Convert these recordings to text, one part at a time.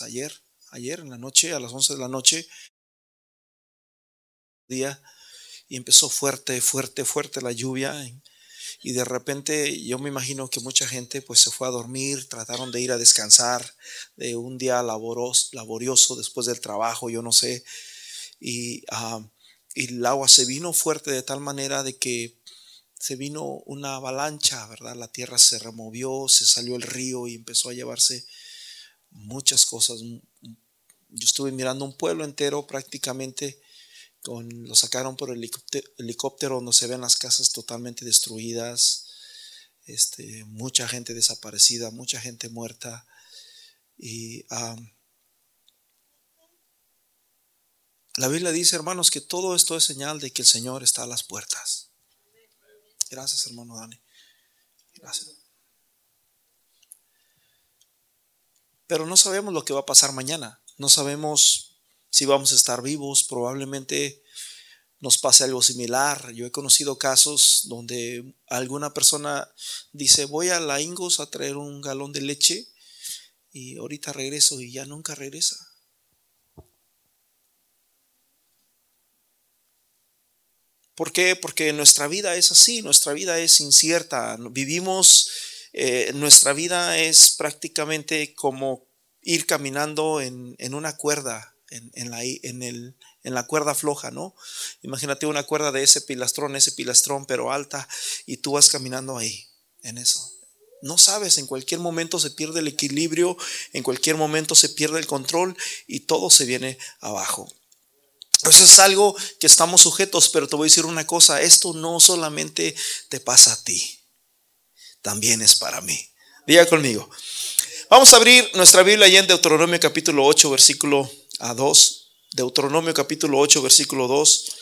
ayer, ayer en la noche, a las 11 de la noche, día, y empezó fuerte, fuerte, fuerte la lluvia. Y de repente yo me imagino que mucha gente pues se fue a dormir, trataron de ir a descansar de un día laborioso después del trabajo, yo no sé. Y, ah, y el agua se vino fuerte de tal manera de que se vino una avalancha, ¿verdad? La tierra se removió, se salió el río y empezó a llevarse muchas cosas. Yo estuve mirando un pueblo entero prácticamente, con, lo sacaron por el helicóptero, donde se ven las casas totalmente destruidas, este, mucha gente desaparecida, mucha gente muerta. Y la Biblia dice, hermanos, que todo esto es señal de que el Señor está a las puertas. Gracias, hermano Dani. Gracias. Pero no sabemos lo que va a pasar mañana. No sabemos si vamos a estar vivos. Probablemente nos pase algo similar. Yo he conocido casos donde alguna persona dice, voy a la Ingos a traer un galón de leche y ahorita regreso y ya nunca regresa. ¿Por qué? Porque nuestra vida es así, nuestra vida es incierta. Vivimos eh, nuestra vida es prácticamente como ir caminando en, una cuerda, en, la, en, el, en la cuerda floja, ¿no? Imagínate una cuerda de ese pilastrón, ese pilastrón, pero alta, y tú vas caminando ahí, en eso. No sabes, en cualquier momento se pierde el equilibrio, en cualquier momento se pierde el control y todo se viene abajo. Eso es algo que estamos sujetos, pero te voy a decir una cosa, esto no solamente te pasa a ti también es para mí. Diga conmigo. Vamos a abrir nuestra Biblia ahí en Deuteronomio capítulo 8, versículo a 2. Deuteronomio capítulo 8, versículo 2.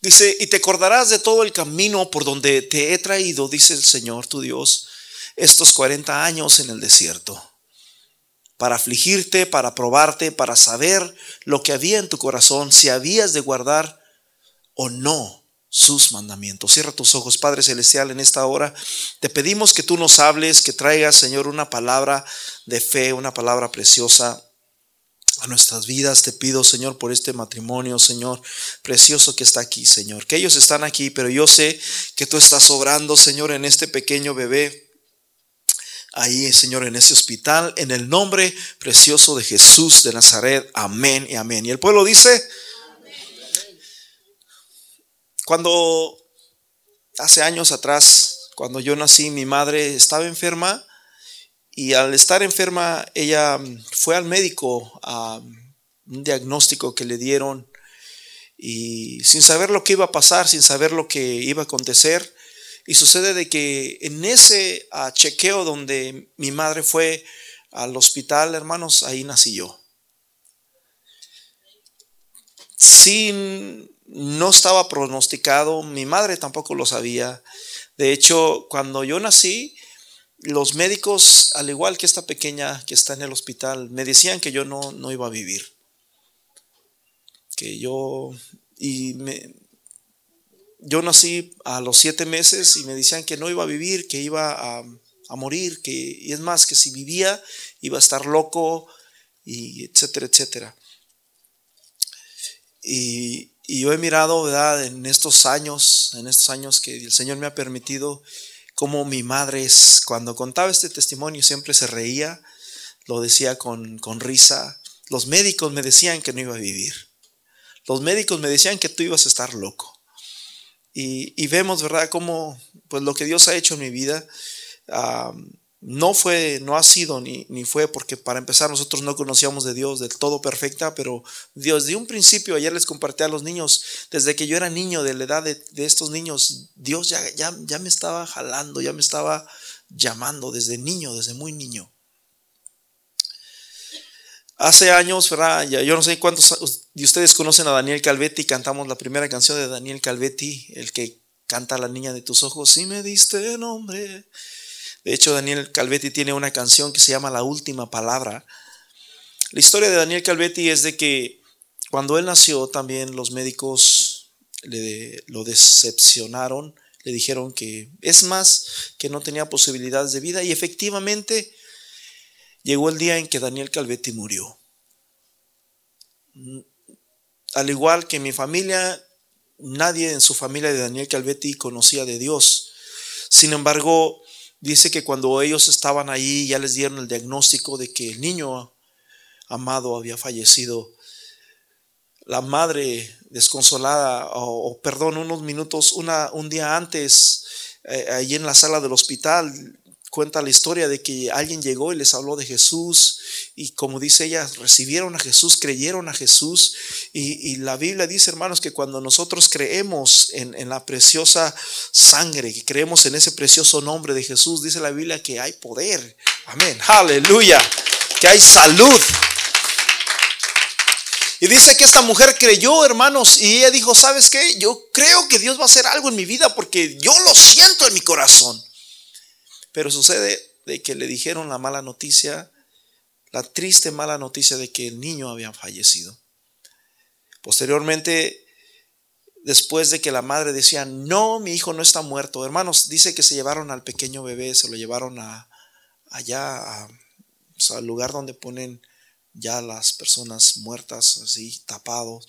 Dice, y te acordarás de todo el camino por donde te he traído, dice el Señor tu Dios, estos 40 años en el desierto para afligirte, para probarte, para saber lo que había en tu corazón, si habías de guardar o no sus mandamientos. Cierra tus ojos, Padre Celestial, en esta hora. Te pedimos que tú nos hables, que traigas, Señor, una palabra de fe, una palabra preciosa a nuestras vidas. Te pido, Señor, por este matrimonio, Señor, precioso que está aquí, Señor. Que ellos están aquí, pero yo sé que tú estás obrando, Señor, en este pequeño bebé ahí, Señor, en ese hospital, en el nombre precioso de Jesús de Nazaret. Amén y amén. Y el pueblo dice, cuando hace años atrás, cuando yo nací, mi madre estaba enferma y al estar enferma, ella fue al médico a un diagnóstico que le dieron y sin saber lo que iba a pasar, sin saber lo que iba a acontecer, y sucede de que en ese ah, chequeo donde mi madre fue al hospital, hermanos, ahí nací yo. Sin, no estaba pronosticado, mi madre tampoco lo sabía. De hecho, cuando yo nací, los médicos, al igual que esta pequeña que está en el hospital, me decían que yo no, no iba a vivir. Que yo, y me, yo nací a los siete meses y me decían que no iba a vivir, que iba a, morir, que, y es más, que si vivía iba a estar loco, y etcétera, etcétera. Y, yo he mirado, ¿verdad? En estos años, en estos años que el Señor me ha permitido, como mi madre es, cuando contaba este testimonio siempre se reía, lo decía con, con risa. Los médicos me decían que no iba a vivir. Los médicos me decían que tú ibas a estar loco. Y, vemos, ¿verdad?, cómo pues, lo que Dios ha hecho en mi vida no fue, no ha sido ni, ni, fue porque para empezar nosotros no conocíamos de Dios del todo perfecta, pero Dios de un principio, ayer les compartí a los niños, desde que yo era niño, de la edad de, de estos niños, Dios ya, ya, ya me estaba jalando, ya me estaba llamando desde niño, desde muy niño. Hace años, ¿verdad? yo no sé cuántos de ustedes conocen a Daniel Calvetti, cantamos la primera canción de Daniel Calvetti, el que canta La niña de tus ojos, si me diste nombre. De hecho, Daniel Calvetti tiene una canción que se llama La última palabra. La historia de Daniel Calvetti es de que cuando él nació también los médicos le, lo decepcionaron, le dijeron que es más, que no tenía posibilidades de vida y efectivamente llegó el día en que Daniel Calvetti murió. Al igual que mi familia, nadie en su familia de Daniel Calvetti conocía de Dios. Sin embargo, dice que cuando ellos estaban ahí ya les dieron el diagnóstico de que el niño amado había fallecido. La madre desconsolada, o, perdón, unos minutos, una, un día antes, eh, allí en la sala del hospital, cuenta la historia de que alguien llegó y les habló de Jesús y como dice ella, recibieron a Jesús, creyeron a Jesús y, la Biblia dice, hermanos, que cuando nosotros creemos en, en, la preciosa sangre, que creemos en ese precioso nombre de Jesús, dice la Biblia que hay poder. Amén. Aleluya. Que hay salud. Y dice que esta mujer creyó, hermanos, y ella dijo, ¿sabes qué? Yo creo que Dios va a hacer algo en mi vida porque yo lo siento en mi corazón. Pero sucede de que le dijeron la mala noticia, la triste mala noticia de que el niño había fallecido. Posteriormente, después de que la madre decía, no, mi hijo no está muerto, hermanos, dice que se llevaron al pequeño bebé, se lo llevaron a, allá, al lugar donde ponen ya las personas muertas, así tapados.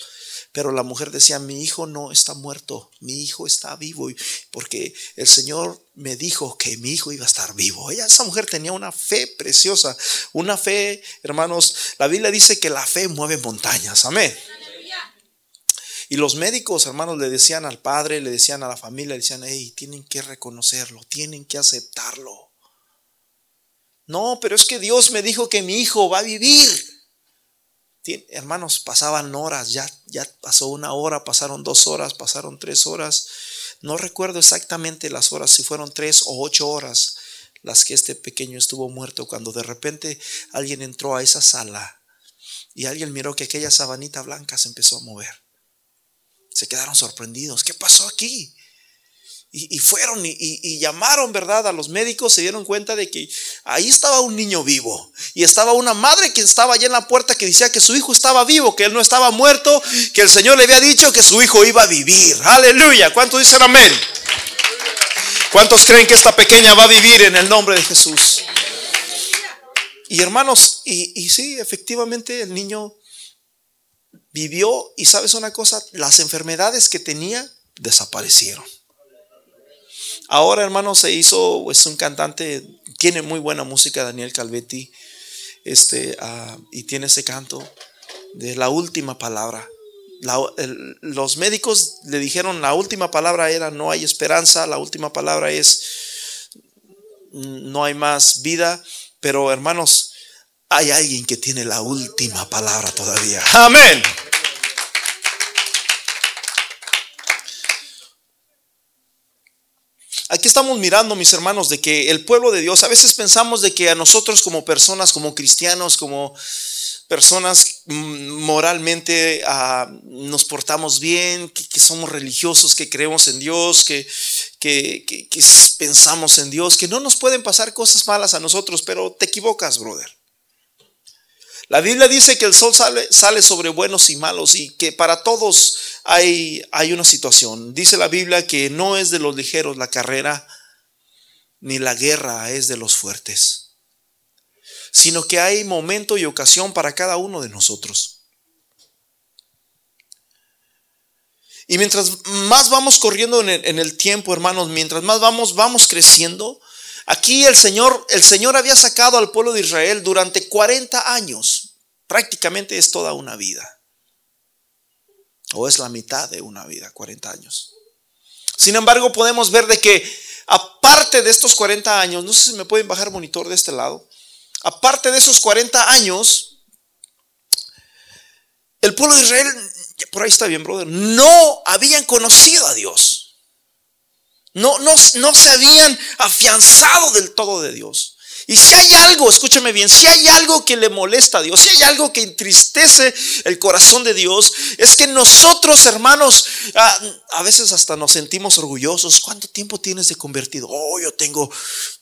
Pero la mujer decía, mi hijo no está muerto, mi hijo está vivo, porque el Señor me dijo que mi hijo iba a estar vivo. Ella, esa mujer tenía una fe preciosa, una fe, hermanos, la Biblia dice que la fe mueve montañas, amén. Y los médicos, hermanos, le decían al padre, le decían a la familia, le decían, hey, tienen que reconocerlo, tienen que aceptarlo. No, pero es que Dios me dijo que mi hijo va a vivir hermanos, pasaban horas, ya, ya pasó una hora, pasaron dos horas, pasaron tres horas. No recuerdo exactamente las horas, si fueron tres o ocho horas las que este pequeño estuvo muerto, cuando de repente alguien entró a esa sala y alguien miró que aquella sabanita blanca se empezó a mover. Se quedaron sorprendidos. ¿Qué pasó aquí? Y, fueron y, llamaron, ¿verdad? A los médicos, se dieron cuenta de que ahí estaba un niño vivo. Y estaba una madre que estaba allá en la puerta que decía que su hijo estaba vivo, que él no estaba muerto, que el Señor le había dicho que su hijo iba a vivir. Aleluya. ¿Cuántos dicen amén? ¿Cuántos creen que esta pequeña va a vivir en el nombre de Jesús? Y hermanos, y, y sí, efectivamente el niño vivió y sabes una cosa, las enfermedades que tenía desaparecieron. Ahora, hermano, se hizo, es un cantante, tiene muy buena música, Daniel Calvetti, este, ah, y tiene ese canto de la última palabra. los médicos le dijeron la última palabra era no hay esperanza, la última palabra es no hay más vida, pero hermanos, hay alguien que tiene la última palabra todavía. Amén. Aquí estamos mirando, mis hermanos, de que el pueblo de Dios, a veces pensamos de que a nosotros como personas, como cristianos, como personas moralmente ah, nos portamos bien, que, somos religiosos, que creemos en Dios, que, que, pensamos en Dios, que no nos pueden pasar cosas malas a nosotros, pero te equivocas, brother. La Biblia dice que el sol sale sobre buenos y malos y que para todos hay, una situación. Dice la Biblia que no es de los ligeros la carrera, ni la guerra es de los fuertes, sino que hay momento y ocasión para cada uno de nosotros. Y mientras más vamos corriendo en el, en el, tiempo, hermanos, mientras más vamos, vamos creciendo, aquí el Señor, el Señor había sacado al pueblo de Israel durante 40 años. Prácticamente es toda una vida. O es la mitad de una vida, 40 años. Sin embargo, podemos ver de que aparte de estos 40 años, no sé si me pueden bajar monitor de este lado, aparte de esos 40 años, el pueblo de Israel, por ahí está bien, brother, no habían conocido a Dios. No, no, no se habían afianzado del todo de Dios. Y si hay algo, escúcheme bien, si hay algo que le molesta a Dios, si hay algo que entristece el corazón de Dios, es que nosotros, hermanos, a, veces hasta nos sentimos orgullosos. ¿Cuánto tiempo tienes de convertido? Oh, yo tengo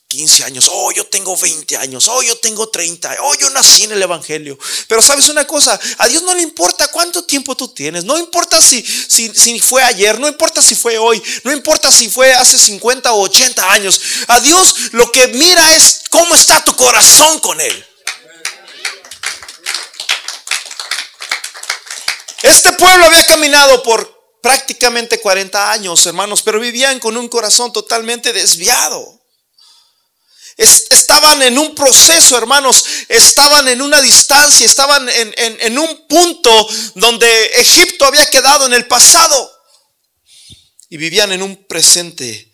15 años, oh, yo tengo 20 años, oh, yo tengo 30, oh, yo nací en el Evangelio. Pero sabes una cosa, a Dios no le importa cuánto tiempo tú tienes, no importa si, si, si fue ayer, no importa si fue hoy, no importa si fue hace 50 o 80 años. A Dios lo que mira es cómo está tu corazón con Él. Este pueblo había caminado por prácticamente 40 años, hermanos, pero vivían con un corazón totalmente desviado. Estaban en un proceso, hermanos, estaban en una distancia, estaban en, un punto donde Egipto había quedado en el pasado y vivían en un presente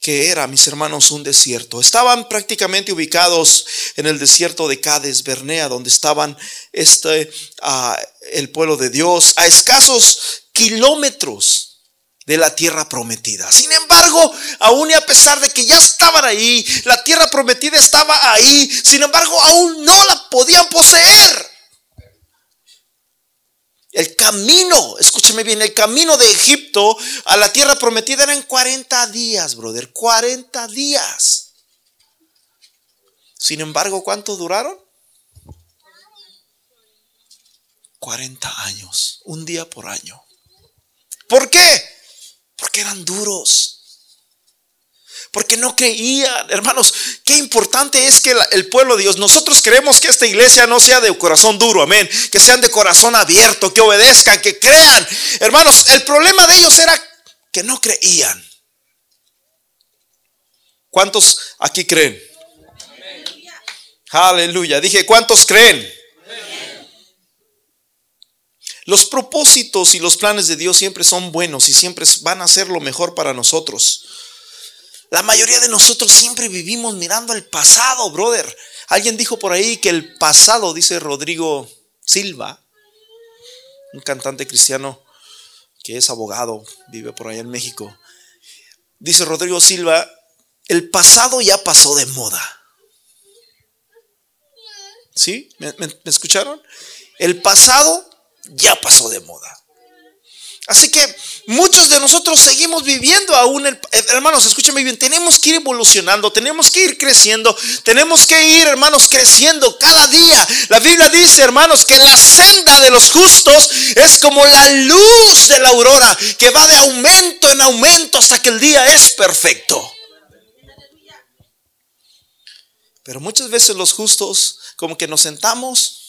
que era, mis hermanos, un desierto. Estaban prácticamente ubicados en el desierto de Cades, Bernea, donde estaban este, uh, el pueblo de Dios, a escasos kilómetros de la tierra prometida. Sin embargo, aún y a pesar de que ya estaban ahí, la tierra prometida estaba ahí, sin embargo, aún no la podían poseer. El camino, escúcheme bien, el camino de Egipto a la tierra prometida eran 40 días, brother, 40 días. Sin embargo, ¿cuánto duraron? 40 años, un día por año. ¿Por qué? Porque eran duros porque no creían. Hermanos, qué importante es que el pueblo de Dios, nosotros queremos que esta iglesia no sea de corazón duro, amén, que sean de corazón abierto, que obedezcan, que crean. Hermanos, el problema de ellos era que no creían. ¿Cuántos aquí creen? Aleluya. Dije, ¿cuántos creen? Los propósitos y los planes de Dios siempre son buenos y siempre van a ser lo mejor para nosotros. La mayoría de nosotros siempre vivimos mirando el pasado, brother. Alguien dijo por ahí que el pasado, dice Rodrigo Silva, un cantante cristiano que es abogado, vive por allá en México. Dice Rodrigo Silva, el pasado ya pasó de moda. ¿Sí? ¿Me, escucharon? El pasado ya pasó de moda. Así que muchos de nosotros seguimos viviendo aún, el, eh, hermanos, escúchame bien, tenemos que ir evolucionando, tenemos que ir creciendo, tenemos que ir, hermanos, creciendo cada día. La Biblia dice, hermanos, que la senda de los justos es como la luz de la aurora, que va de aumento en aumento hasta que el día es perfecto. Pero muchas veces los justos, como que nos sentamos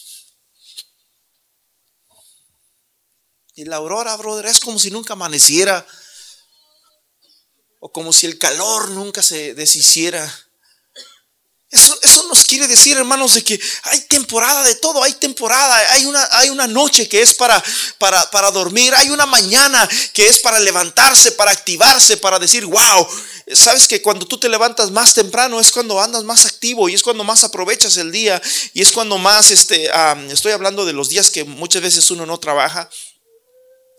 Y la aurora, brother, es como si nunca amaneciera. O como si el calor nunca se deshiciera. Eso, eso, nos quiere decir, hermanos, de que hay temporada de todo, hay temporada, hay una, hay una noche que es para, para, para, dormir, hay una mañana que es para levantarse, para activarse, para decir, wow, sabes que cuando tú te levantas más temprano es cuando andas más activo y es cuando más aprovechas el día y es cuando más, este, estoy hablando de los días que muchas veces uno no trabaja,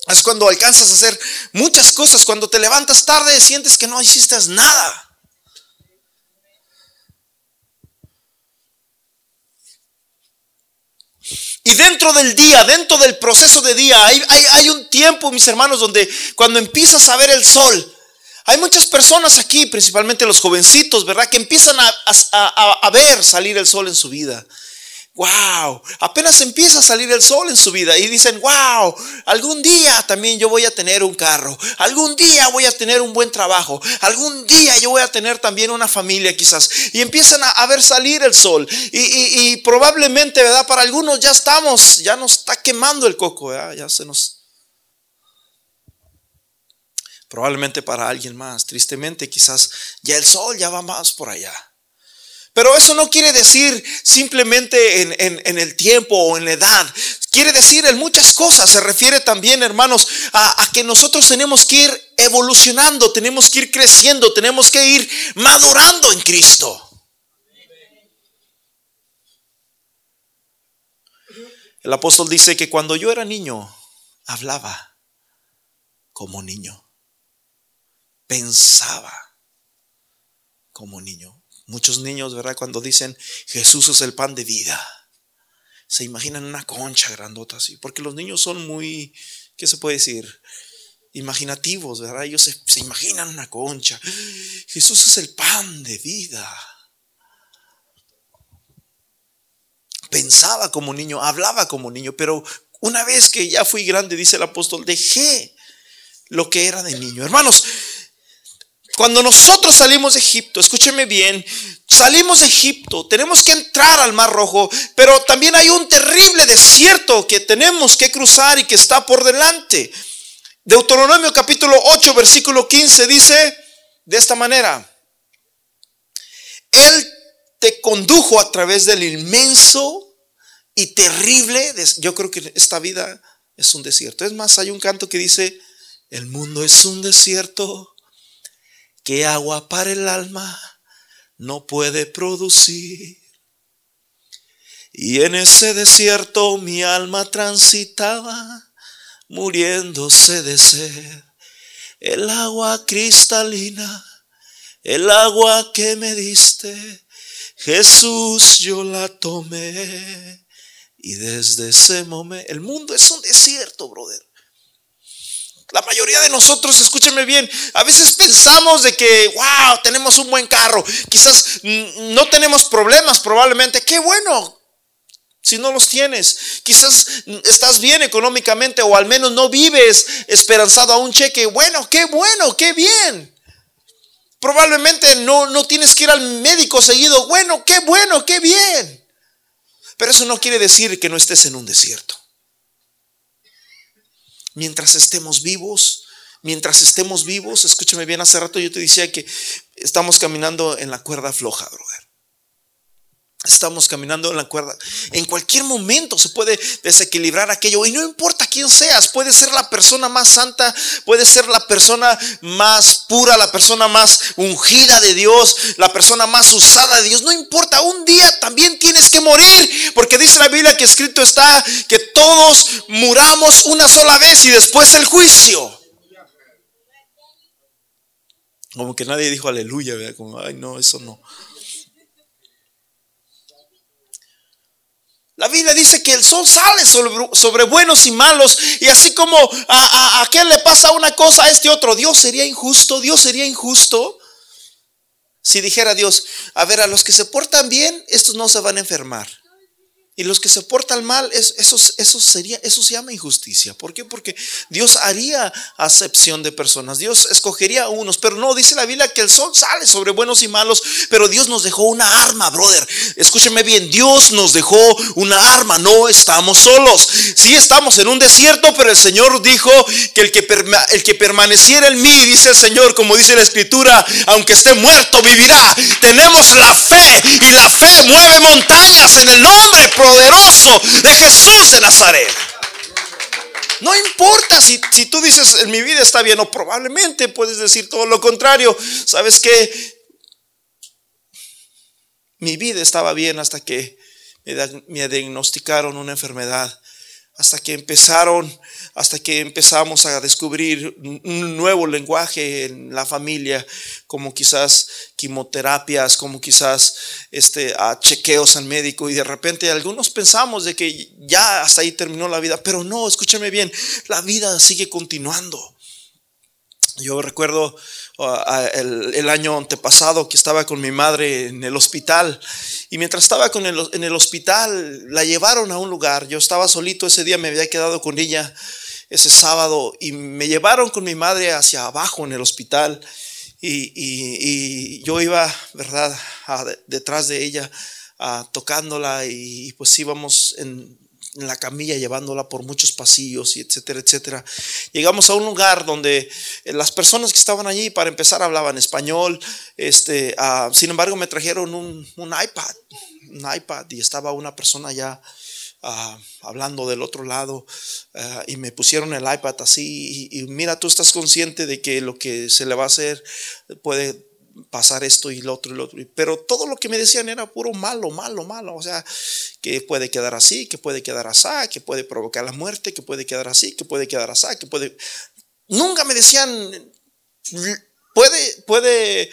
es cuando alcanzas a hacer muchas cosas. Cuando te levantas tarde sientes que no hiciste nada. Y dentro del día, dentro del proceso de día, hay, un tiempo, mis hermanos, donde cuando empiezas a ver el sol, hay muchas personas aquí, principalmente los jovencitos, ¿verdad? Que empiezan a ver salir el sol en su vida wow, apenas empieza a salir el sol en su vida y dicen, wow, algún día también yo voy a tener un carro, algún día voy a tener un buen trabajo, algún día yo voy a tener también una familia quizás. Y empiezan a, ver salir el sol y, probablemente, ¿verdad? Para algunos ya estamos, ya nos está quemando el coco, ¿verdad? Ya se nos... Probablemente para alguien más, tristemente quizás ya el sol ya va más por allá. Pero eso no quiere decir simplemente en, el tiempo o en la edad. Quiere decir en muchas cosas. Se refiere también, hermanos, a, que nosotros tenemos que ir evolucionando, tenemos que ir creciendo, tenemos que ir madurando en Cristo. El apóstol dice que cuando yo era niño, hablaba como niño, pensaba como niño. Muchos niños, ¿verdad? Cuando dicen Jesús es el pan de vida, se imaginan una concha grandota así, porque los niños son muy, ¿qué se puede decir? imaginativos, ¿verdad? Ellos se, se imaginan una concha. Jesús es el pan de vida. Pensaba como niño, hablaba como niño, pero una vez que ya fui grande, dice el apóstol, dejé lo que era de niño. Hermanos, cuando nosotros salimos de Egipto, escúcheme bien, salimos de Egipto, tenemos que entrar al Mar Rojo, pero también hay un terrible desierto que tenemos que cruzar y que está por delante. Deuteronomio capítulo 8, versículo 15 dice de esta manera, Él te condujo a través del inmenso y terrible, yo creo que esta vida es un desierto. Es más, hay un canto que dice, el mundo es un desierto que agua para el alma no puede producir. Y en ese desierto mi alma transitaba, muriéndose de sed. El agua cristalina, el agua que me diste, Jesús yo la tomé. Y desde ese momento, el mundo es un desierto, brother. La mayoría de nosotros, escúchenme bien, a veces pensamos de que, wow, tenemos un buen carro. Quizás no tenemos problemas, probablemente. Qué bueno, si no los tienes. Quizás estás bien económicamente o al menos no vives esperanzado a un cheque. Bueno, qué bueno, qué bien. Probablemente no, no tienes que ir al médico seguido. Bueno, qué bueno, qué bien. Pero eso no quiere decir que no estés en un desierto mientras estemos vivos, mientras estemos vivos, escúchame bien, hace rato yo te decía que estamos caminando en la cuerda floja, brother. Estamos caminando en la cuerda. En cualquier momento se puede desequilibrar aquello. Y no importa quién seas, puede ser la persona más santa, puede ser la persona más pura, la persona más ungida de Dios, la persona más usada de Dios. No importa, un día también tienes que morir. Porque dice la Biblia que escrito está que todos muramos una sola vez y después el juicio. Como que nadie dijo aleluya, como, ay no, eso no. La Biblia dice que el sol sale sobre, buenos y malos. Y así como a, a, aquel le pasa una cosa, a este otro. Dios sería injusto, Dios sería injusto. Si dijera Dios, a ver, a los que se portan bien, estos no se van a enfermar. Y los que se portan mal, eso, eso, sería, eso se llama injusticia. ¿Por qué? Porque Dios haría acepción de personas. Dios escogería a unos, pero no, dice la Biblia que el sol sale sobre buenos y malos, pero Dios nos dejó una arma, brother. Escúcheme bien, Dios nos dejó una arma, no estamos solos. Sí estamos en un desierto, pero el Señor dijo que el que, el que permaneciera en mí, dice el Señor, como dice la Escritura, aunque esté muerto, vivirá. Tenemos la fe y la fe mueve montañas en el nombre poderoso de Jesús de Nazaret. No importa si, si, tú dices en mi vida está bien o probablemente puedes decir todo lo contrario. ¿Sabes que Mi vida estaba bien hasta que me diagnosticaron una enfermedad hasta que empezaron, hasta que empezamos a descubrir un nuevo lenguaje en la familia, como quizás quimioterapias, como quizás este, a chequeos al médico, y de repente algunos pensamos de que ya hasta ahí terminó la vida, pero no, escúchame bien, la vida sigue continuando. Yo recuerdo el, año antepasado que estaba con mi madre en el hospital y mientras estaba con en el hospital la llevaron a un lugar. Yo estaba solito ese día, me había quedado con ella ese sábado y me llevaron con mi madre hacia abajo en el hospital y, yo iba, ¿verdad?, detrás de ella tocándola y pues íbamos en, la camilla llevándola por muchos pasillos y etcétera, etcétera. Llegamos a un lugar donde eh, las personas que estaban allí para empezar hablaban español, este, ah, sin embargo me trajeron un, iPad, un iPad y estaba una persona ya ah, hablando del otro lado ah, y me pusieron el iPad así y, mira, tú estás consciente de que lo que se le va a hacer puede pasar esto y lo otro y lo otro. Pero todo lo que me decían era puro malo, malo, malo. O sea, que puede quedar así, que puede quedar así, que puede provocar la muerte, que puede quedar así, que puede quedar así, que puede... Nunca me decían, puede, puede,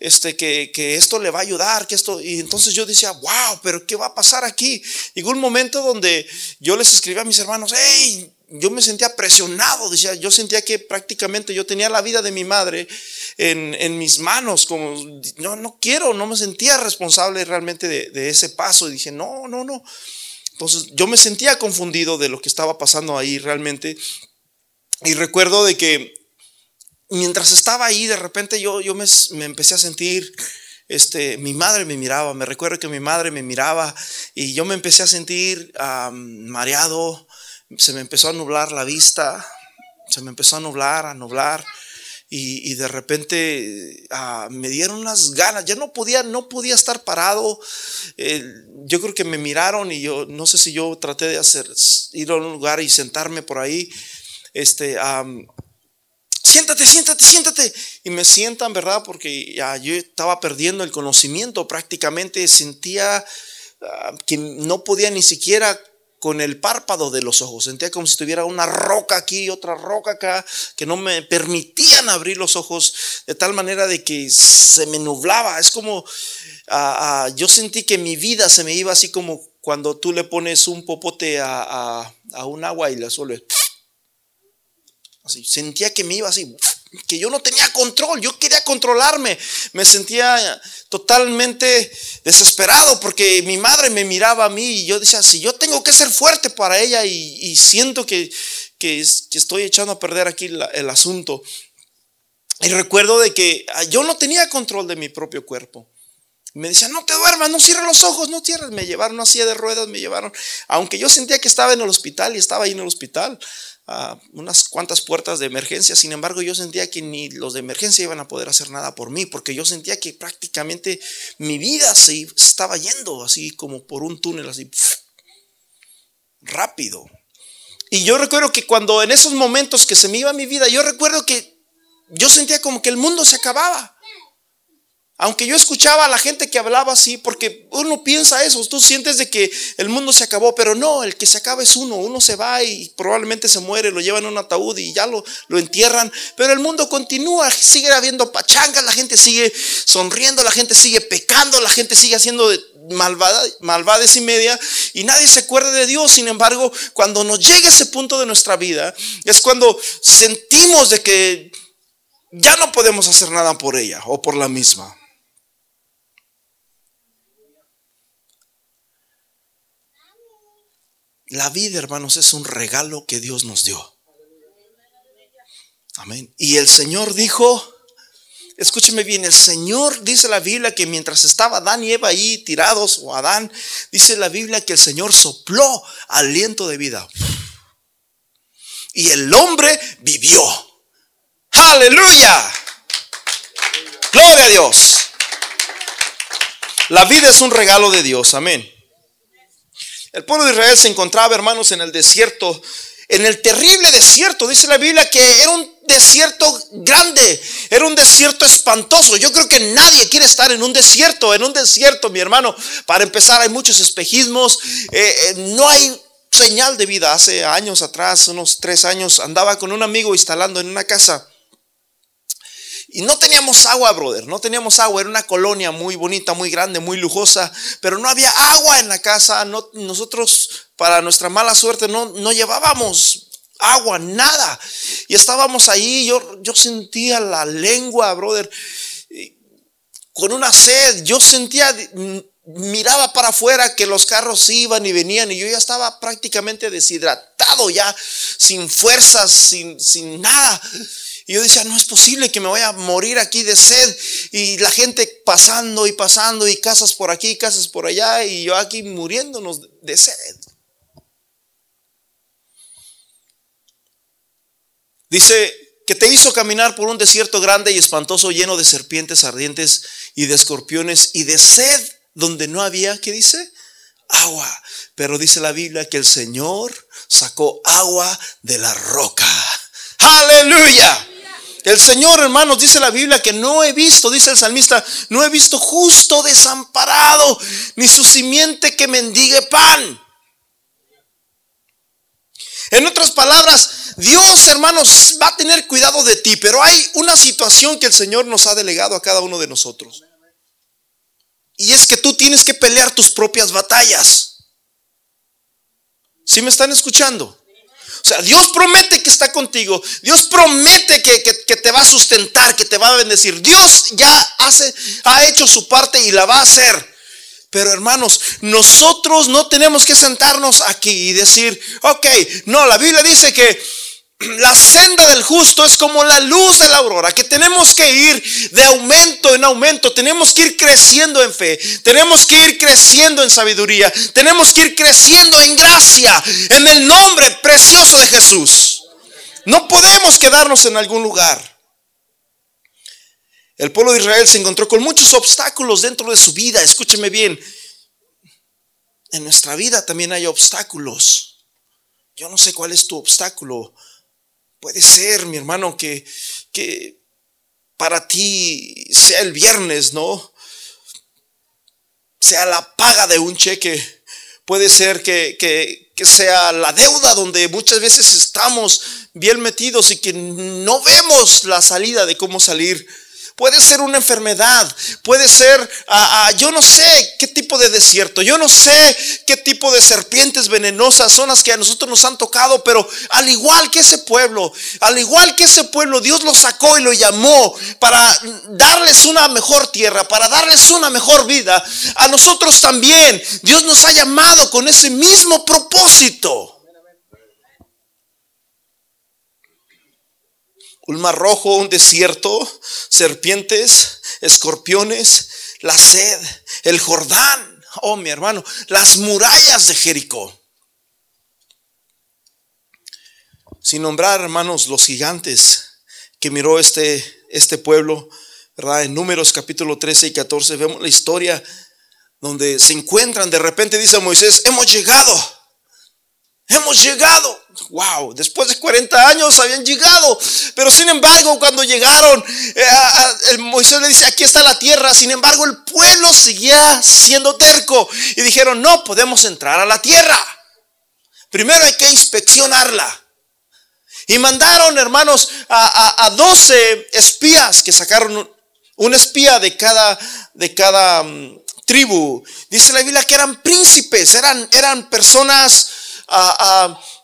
este, que, que, esto le va a ayudar, que esto... Y entonces yo decía, wow, pero ¿qué va a pasar aquí? Llegó un momento donde yo les escribí a mis hermanos, hey, yo me sentía presionado, decía, yo sentía que prácticamente yo tenía la vida de mi madre en, mis manos, como no, no quiero, no me sentía responsable realmente de, de, ese paso y dije, no, no, no. Entonces yo me sentía confundido de lo que estaba pasando ahí realmente y recuerdo de que mientras estaba ahí, de repente yo, yo me, me empecé a sentir este, mi madre me miraba, me recuerdo que mi madre me miraba y yo me empecé a sentir mareado, se me empezó a nublar la vista, se me empezó a nublar, a nublar. Y, de repente ah, me dieron unas ganas, ya no podía, no podía estar parado. Eh, yo creo que me miraron y yo no sé si yo traté de hacer, ir a un lugar y sentarme por ahí. Este, siéntate, siéntate, siéntate. Y me sientan, ¿verdad? Porque ya yo estaba perdiendo el conocimiento prácticamente, sentía ah, que no podía ni siquiera con el párpado de los ojos. Sentía como si tuviera una roca aquí, otra roca acá, que no me permitían abrir los ojos de tal manera de que se me nublaba. Es como, ah, ah, yo sentí que mi vida se me iba así como cuando tú le pones un popote a, un agua y la suele... Así, sentía que me iba así que yo no tenía control, yo quería controlarme, me sentía totalmente desesperado porque mi madre me miraba a mí y yo decía, si yo tengo que ser fuerte para ella y, siento que, que, estoy echando a perder aquí el asunto. Y recuerdo de que ah, yo no tenía control de mi propio cuerpo. Me decían, no te duermas, no cierres los ojos, no cierres. Me llevaron a silla de ruedas, me llevaron, aunque yo sentía que estaba en el hospital y estaba ahí en el hospital unas cuantas puertas de emergencia. Sin embargo, yo sentía que ni los de emergencia iban a poder hacer nada por mí, porque yo sentía que prácticamente mi vida se, estaba yendo así como por un túnel, así rápido. Y yo recuerdo que cuando en esos momentos que se me iba mi vida, yo recuerdo que yo sentía como que el mundo se acababa. Aunque yo escuchaba a la gente que hablaba así, porque uno piensa eso, tú sientes de que el mundo se acabó, pero no, el que se acaba es uno, uno se va y probablemente se muere, lo llevan en un ataúd y ya lo, lo entierran, pero el mundo continúa, sigue habiendo pachangas, la gente sigue sonriendo, la gente sigue pecando, la gente sigue haciendo malvades y media y nadie se acuerda de Dios. Sin embargo, cuando nos llega ese punto de nuestra vida, es cuando sentimos de que ya no podemos hacer nada por ella o por la misma. La vida, hermanos, es un regalo que Dios nos dio. Amén. Y el Señor dijo, escúcheme bien, el Señor dice la Biblia que mientras estaba Adán y Eva ahí tirados, o Adán, dice la Biblia que el Señor sopló aliento de vida. Y el hombre vivió. Aleluya. Gloria a Dios. La vida es un regalo de Dios. Amén. El pueblo de Israel se encontraba, hermanos, en el desierto, en el terrible desierto. Dice la Biblia que era un desierto grande, era un desierto espantoso. Yo creo que nadie quiere estar en un desierto, en un desierto, mi hermano. Para empezar, hay muchos espejismos, eh, eh, no hay señal de vida. Hace años atrás, unos tres años, andaba con un amigo instalando en una casa y no teníamos agua, brother, no teníamos agua. Era una colonia muy bonita, muy grande, muy lujosa, pero no había agua en la casa. No, nosotros, para nuestra mala suerte, no, no llevábamos agua, nada. Y estábamos ahí, yo, yo sentía la lengua, brother, con una sed. Yo sentía, miraba para afuera que los carros iban y venían y yo ya estaba prácticamente deshidratado, ya sin fuerzas, sin, sin nada. Y yo decía, no es posible que me vaya a morir aquí de sed. Y la gente pasando y pasando y casas por aquí, casas por allá. Y yo aquí muriéndonos de sed. Dice que te hizo caminar por un desierto grande y espantoso lleno de serpientes ardientes y de escorpiones y de sed donde no había, ¿qué dice? Agua. Pero dice la Biblia que el Señor sacó agua de la roca. Aleluya. El Señor, hermanos, dice la Biblia que no he visto, dice el salmista, no he visto justo desamparado, ni su simiente que mendigue pan. En otras palabras, Dios, hermanos, va a tener cuidado de ti, pero hay una situación que el Señor nos ha delegado a cada uno de nosotros. Y es que tú tienes que pelear tus propias batallas. ¿Sí me están escuchando? O sea, Dios promete que está contigo. Dios promete que, te va a sustentar, que te va a bendecir. Dios ya hace, ha hecho su parte y la va a hacer. Pero hermanos, nosotros no tenemos que sentarnos aquí y decir, ok, no, la Biblia dice que la senda del justo es como la luz de la aurora, que tenemos que ir de aumento en aumento, tenemos que ir creciendo en fe, tenemos que ir creciendo en sabiduría, tenemos que ir creciendo en gracia, en el nombre precioso de Jesús. No podemos quedarnos en algún lugar. El pueblo de Israel se encontró con muchos obstáculos dentro de su vida. Escúcheme bien. En nuestra vida también hay obstáculos. Yo no sé cuál es tu obstáculo. Puede ser, mi hermano, que, que para ti sea el viernes, ¿no? Sea la paga de un cheque. Puede ser que, que, que sea la deuda donde muchas veces estamos bien metidos y que no vemos la salida de cómo salir. Puede ser una enfermedad, puede ser, ah, ah, yo no sé qué tipo de desierto, yo no sé qué tipo de serpientes venenosas son las que a nosotros nos han tocado, pero al igual que ese pueblo, al igual que ese pueblo, Dios lo sacó y lo llamó para darles una mejor tierra, para darles una mejor vida. A nosotros también, Dios nos ha llamado con ese mismo propósito. Un mar rojo, un desierto, serpientes, escorpiones, la sed, el Jordán, oh mi hermano, las murallas de Jericó. Sin nombrar, hermanos, los gigantes que miró este, este pueblo, ¿verdad? En Números capítulo 13 y 14 vemos la historia donde se encuentran, de repente dice Moisés, hemos llegado Hemos llegado. Wow, después de 40 años habían llegado. Pero sin embargo, cuando llegaron, eh, Moisés le dice, aquí está la tierra. Sin embargo, el pueblo seguía siendo terco. Y dijeron, no podemos entrar a la tierra. Primero hay que inspeccionarla. Y mandaron, hermanos, a, 12 espías que sacaron un espía de cada, de cada mm, tribu. Dice la Biblia que eran príncipes, eran, eran personas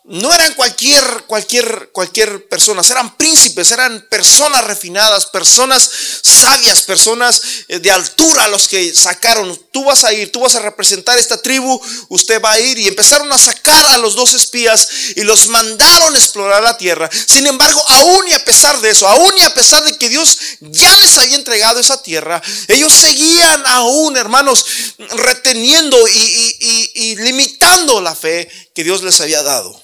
no eran cualquier, cualquier, cualquier personas, eran príncipes, eran personas refinadas, personas sabias, personas eh, de altura los que sacaron. Tú vas a ir, tú vas a representar esta tribu, usted va a ir y empezaron a sacar a los dos espías y los mandaron a explorar la tierra. Sin embargo, aún y a pesar de eso, aún y a pesar de que Dios ya les había entregado esa tierra, ellos seguían aún, hermanos, reteniendo y limitando la fe que Dios les había dado.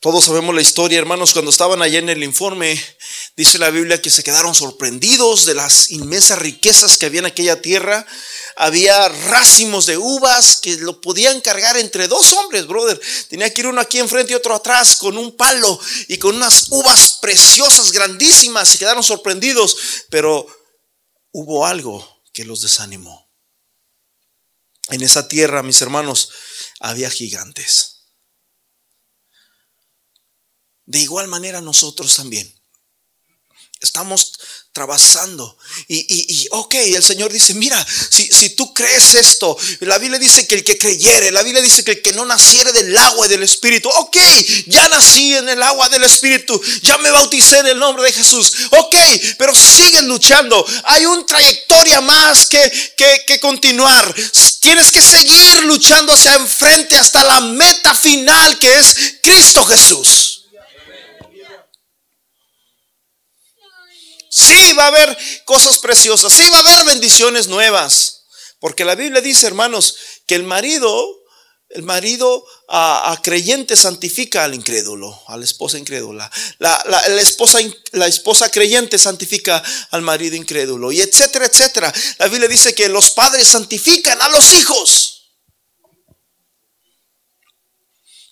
Todos sabemos la historia, hermanos, cuando estaban allá en el informe, dice la Biblia que se quedaron sorprendidos de las inmensas riquezas que había en aquella tierra. Había racimos de uvas que lo podían cargar entre dos hombres, brother. Tenía que ir uno aquí enfrente y otro atrás con un palo y con unas uvas preciosas, grandísimas. Se quedaron sorprendidos, pero hubo algo que los desanimó. En esa tierra, mis hermanos, había gigantes. De igual manera nosotros también. Estamos trabajando. Y, y, ok, el Señor dice, mira, si, si, tú crees esto, la Biblia dice que el que creyere, la Biblia dice que el que no naciere del agua y del Espíritu, ok, ya nací en el agua del Espíritu, ya me bauticé en el nombre de Jesús, ok, pero siguen luchando, hay una trayectoria más que, que, que continuar, tienes que seguir luchando hacia enfrente hasta la meta final que es Cristo Jesús. Sí va a haber cosas preciosas, sí va a haber bendiciones nuevas. Porque la Biblia dice, hermanos, que el marido, el marido a, creyente santifica al incrédulo, a la esposa incrédula. La, la, esposa, la esposa creyente santifica al marido incrédulo, y etcétera, etcétera. La Biblia dice que los padres santifican a los hijos.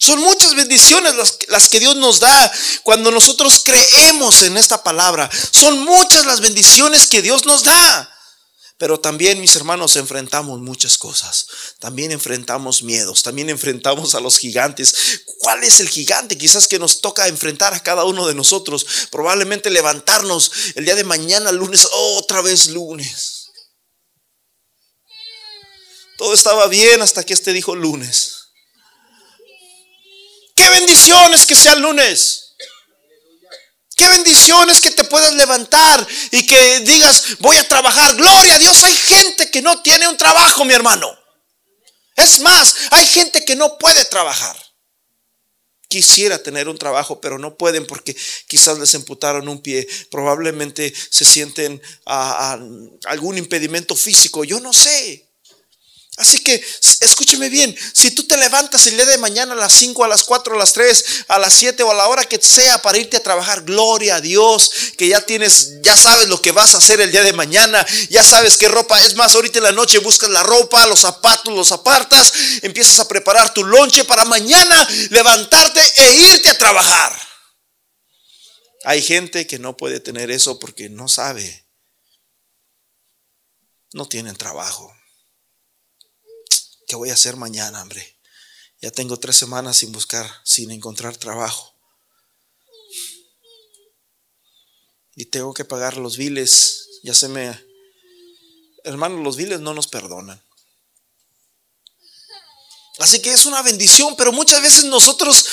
Son muchas bendiciones las, que Dios nos da cuando nosotros creemos en esta palabra. Son muchas las bendiciones que Dios nos da. Pero también, mis hermanos, enfrentamos muchas cosas. También enfrentamos miedos, también enfrentamos a los gigantes. ¿Cuál es el gigante? Quizás que nos toca enfrentar a cada uno de nosotros. Probablemente levantarnos el día de mañana, lunes, otra vez lunes. Todo estaba bien hasta que este dijo lunes. Qué bendiciones que sea el lunes. Qué bendiciones que te puedas levantar y que digas, voy a trabajar. Gloria a Dios, hay gente que no tiene un trabajo, mi hermano. Es más, hay gente que no puede trabajar. Quisiera tener un trabajo, pero no pueden porque quizás les emputaron un pie. Probablemente se sienten a, algún impedimento físico. Yo no sé. Así que escúcheme bien, si tú te levantas el día de mañana a las 5, a las 4, a las 3, a las 7 o a la hora que sea para irte a trabajar, gloria a Dios, que ya tienes, ya sabes lo que vas a hacer el día de mañana, ya sabes qué ropa, es más, ahorita en la noche buscas la ropa, los zapatos, los apartas, empiezas a preparar tu lonche para mañana levantarte e irte a trabajar. Hay gente que no puede tener eso porque no sabe, no tienen trabajo. ¿Qué voy a hacer mañana, hombre? Ya tengo tres semanas sin buscar, sin encontrar trabajo. Y tengo que pagar los biles. Ya se me... Hermano, los biles no nos perdonan. Así que es una bendición, pero muchas veces nosotros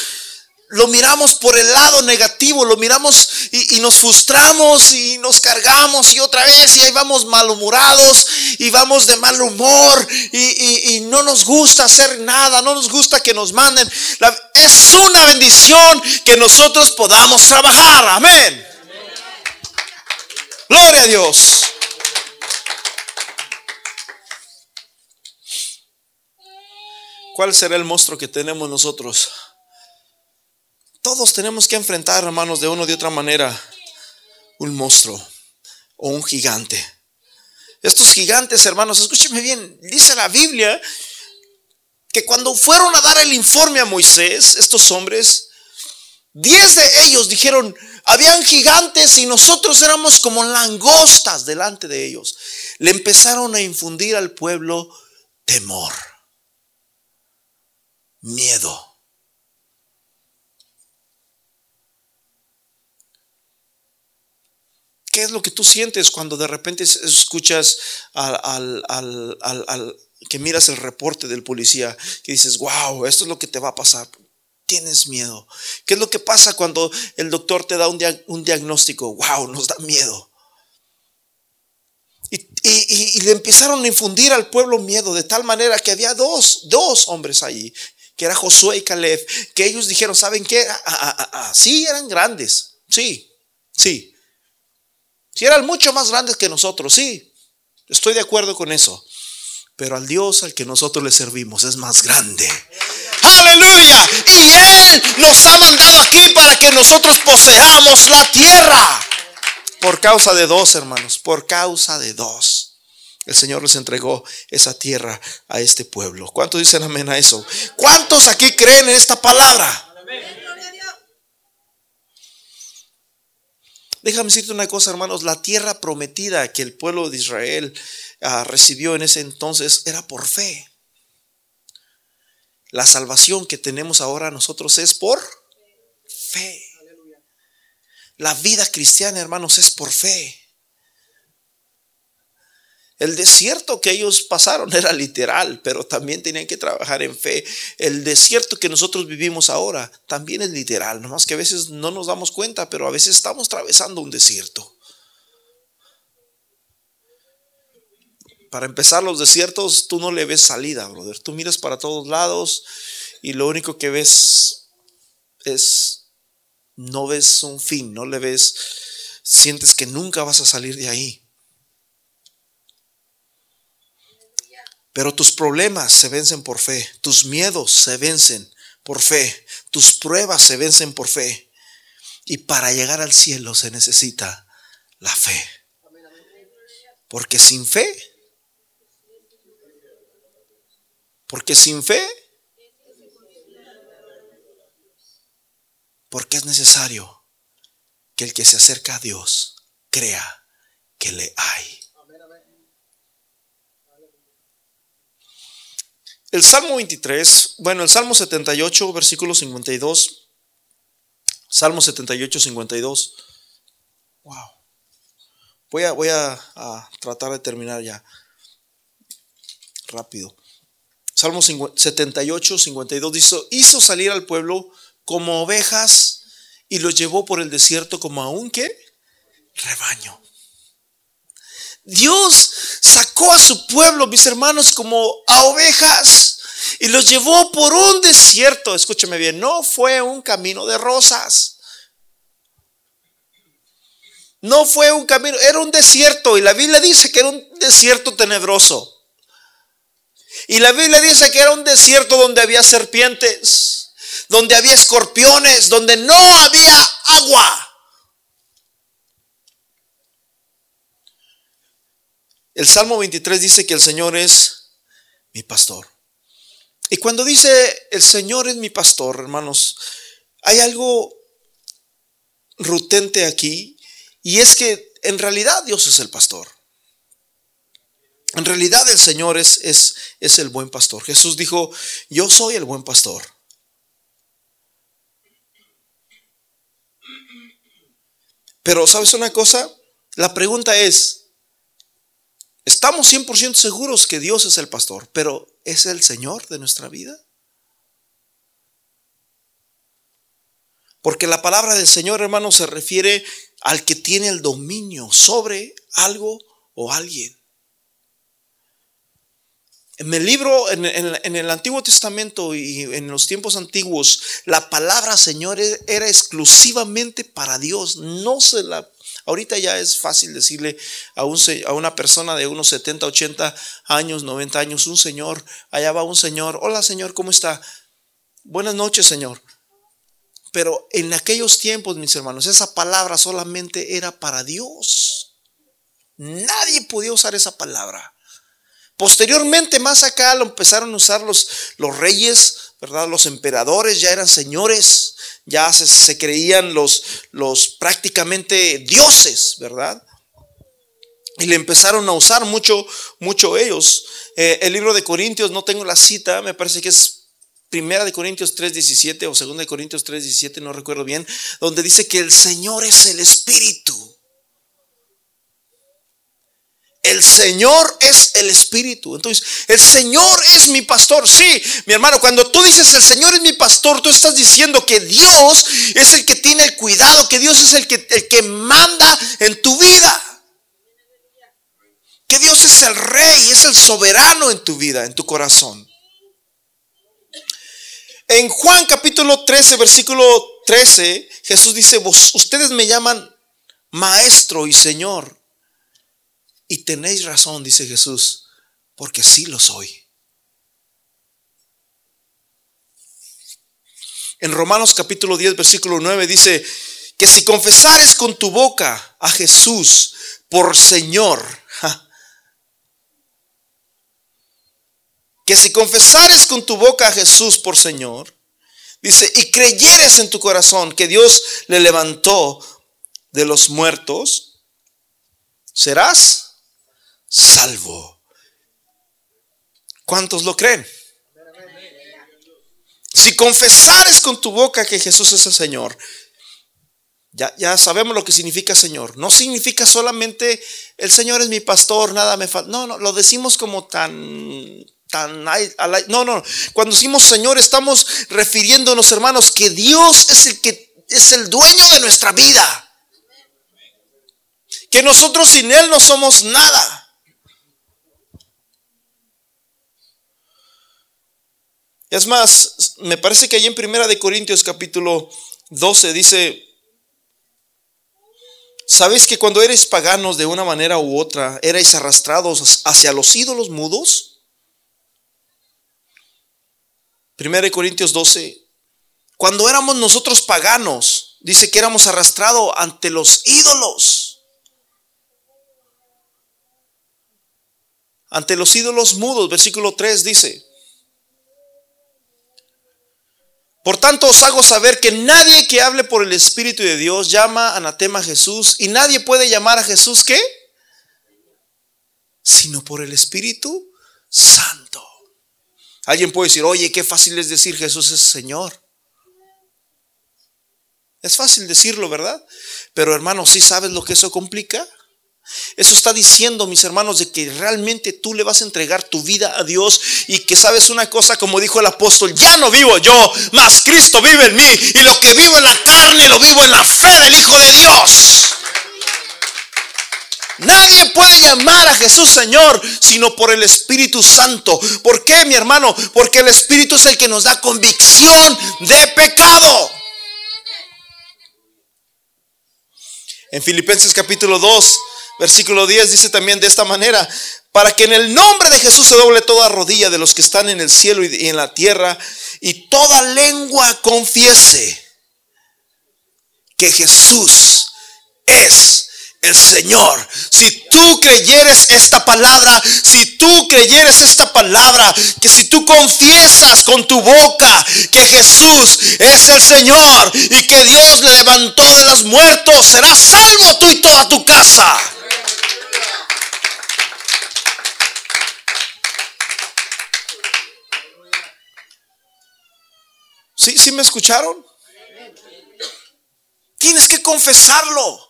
lo miramos por el lado negativo, lo miramos y, nos frustramos y nos cargamos y otra vez y ahí vamos malhumorados y vamos de mal humor y, no nos gusta hacer nada, no nos gusta que nos manden. es una bendición que nosotros podamos trabajar, amén. Gloria a Dios. ¿Cuál será el monstruo que tenemos nosotros? Todos tenemos que enfrentar, hermanos, de una o de otra manera, un monstruo o un gigante. Estos gigantes, hermanos, escúcheme bien, dice la Biblia que cuando fueron a dar el informe a Moisés, estos hombres, diez de ellos dijeron, habían gigantes y nosotros éramos como langostas delante de ellos. Le empezaron a infundir al pueblo temor, miedo. ¿Qué es lo que tú sientes cuando de repente escuchas al, que miras el reporte del policía, que dices, wow, esto es lo que te va a pasar? Tienes miedo. ¿Qué es lo que pasa cuando el doctor te da un, un diagnóstico? Wow, nos da miedo. Y, y, le empezaron a infundir al pueblo miedo de tal manera que había dos, dos hombres allí, que era Josué y Caleb, que ellos dijeron, ¿saben qué? Ah, ah, ah, sí, eran grandes, sí, sí, si eran mucho más grandes que nosotros, sí, estoy de acuerdo con eso. Pero al Dios al que nosotros le servimos es más grande. Aleluya. Y Él nos ha mandado aquí para que nosotros poseamos la tierra. Por causa de dos, hermanos, por causa de dos. El Señor les entregó esa tierra a este pueblo. ¿Cuántos dicen amén a eso? ¿Cuántos aquí creen en esta palabra? Déjame decirte una cosa, hermanos, la tierra prometida que el pueblo de Israel ah, recibió en ese entonces era por fe. La salvación que tenemos ahora nosotros es por fe. La vida cristiana, hermanos, es por fe. El desierto que ellos pasaron era literal, pero también tenían que trabajar en fe. El desierto que nosotros vivimos ahora también es literal, nomás que a veces no nos damos cuenta, pero a veces estamos atravesando un desierto. Para empezar, los desiertos tú no le ves salida, brother. Tú miras para todos lados y lo único que ves es, no ves un fin, no le ves, sientes que nunca vas a salir de ahí. Pero tus problemas se vencen por fe, tus miedos se vencen por fe, tus pruebas se vencen por fe. Y para llegar al cielo se necesita la fe. Porque sin fe, porque sin fe, porque es necesario que el que se acerca a Dios crea que le hay. El Salmo 23, bueno, el Salmo 78, versículo 52. Salmo 78, 52. Wow. Voy a, voy a, tratar de terminar ya. Rápido. Salmo 78, 52 dice, hizo salir al pueblo como ovejas y los llevó por el desierto como a un qué? Rebaño. Dios sacó a su pueblo, mis hermanos, como a ovejas y los llevó por un desierto. Escúcheme bien, no fue un camino de rosas. No fue un camino, era un desierto y la Biblia dice que era un desierto tenebroso. Y la Biblia dice que era un desierto donde había serpientes, donde había escorpiones, donde no había agua. El Salmo 23 dice que el Señor es mi pastor. Y cuando dice el Señor es mi pastor, hermanos, hay algo rutente aquí y es que en realidad Dios es el pastor. En realidad el Señor es, es, es el buen pastor. Jesús dijo, yo soy el buen pastor. Pero ¿sabes una cosa? La pregunta es, estamos 100% seguros que Dios es el pastor, pero ¿es el Señor de nuestra vida? Porque la palabra del Señor, hermano, se refiere al que tiene el dominio sobre algo o alguien. En el libro, en, el Antiguo Testamento y en los tiempos antiguos, la palabra Señor e, era exclusivamente para Dios. No se la. Ahorita ya es fácil decirle a, un, a una persona de unos 70, 80 años, 90 años, un Señor, allá va un Señor. Hola Señor, ¿cómo está? Buenas noches, Señor. Pero en aquellos tiempos, mis hermanos, esa palabra solamente era para Dios. Nadie podía usar esa palabra. Posteriormente, más acá, lo empezaron a usar los, los reyes, ¿verdad? Los emperadores ya eran señores, ya se, creían los, los prácticamente dioses, ¿verdad? Y le empezaron a usar mucho, mucho ellos. Eh, el libro de Corintios, no tengo la cita, me parece que es Primera de Corintios 3:17 o Segunda de Corintios 3:17, no recuerdo bien, donde dice que el Señor es el Espíritu. El Señor es el Espíritu. Entonces, el Señor es mi pastor. Sí, mi hermano, cuando tú dices el Señor es mi pastor, tú estás diciendo que Dios es el que tiene el cuidado, que Dios es el que, el que manda en tu vida. Que Dios es el rey, es el soberano en tu vida, en tu corazón. En Juan capítulo 13, versículo 13, Jesús dice, ustedes me llaman maestro y Señor y tenéis razón, dice Jesús, porque sí lo soy. En Romanos capítulo 10, versículo 9 dice que si confesares con tu boca a Jesús por Señor, que si confesares con tu boca a Jesús por Señor, dice, y creyeres en tu corazón que Dios le levantó de los muertos, serás salvo. ¿Cuántos lo creen? Si confesares con tu boca que Jesús es el Señor, ya, ya, sabemos lo que significa Señor. No significa solamente el Señor es mi pastor, nada me falta. No, no, lo decimos como tan, tan, no, no. Cuando decimos Señor estamos refiriéndonos, hermanos, que Dios es el que es el dueño de nuestra vida. Que nosotros sin Él no somos nada. Es más, me parece que ahí en Primera de Corintios capítulo 12 dice, ¿sabéis que cuando eres paganos de una manera u otra, erais arrastrados hacia los ídolos mudos? Primera de Corintios 12, cuando éramos nosotros paganos, dice que éramos arrastrados ante los ídolos. Ante los ídolos mudos, versículo 3 dice, Por tanto os hago saber que nadie que hable por el Espíritu de Dios llama anatema a Jesús y nadie puede llamar a Jesús ¿qué? Sino por el Espíritu Santo. Alguien puede decir, oye, qué fácil es decir Jesús es Señor. Es fácil decirlo, ¿verdad? Pero hermano, ¿sí sabes lo que eso complica? Eso está diciendo, mis hermanos, de que realmente tú le vas a entregar tu vida a Dios y que sabes una cosa, como dijo el apóstol, ya no vivo yo, mas Cristo vive en mí y lo que vivo en la carne lo vivo en la fe del Hijo de Dios. Nadie puede llamar a Jesús Señor sino por el Espíritu Santo. ¿Por qué, mi hermano? Porque el Espíritu es el que nos da convicción de pecado. En Filipenses capítulo 2, versículo 10 dice también de esta manera, para que en el nombre de Jesús se doble toda rodilla de los que están en el cielo y en la tierra y toda lengua confiese que Jesús es el Señor. Si tú creyeres esta palabra, si tú creyeres esta palabra, que si tú confiesas con tu boca que Jesús es el Señor y que Dios le levantó de los muertos, serás salvo tú y toda tu casa. ¿Sí, sí me escucharon? Tienes que confesarlo.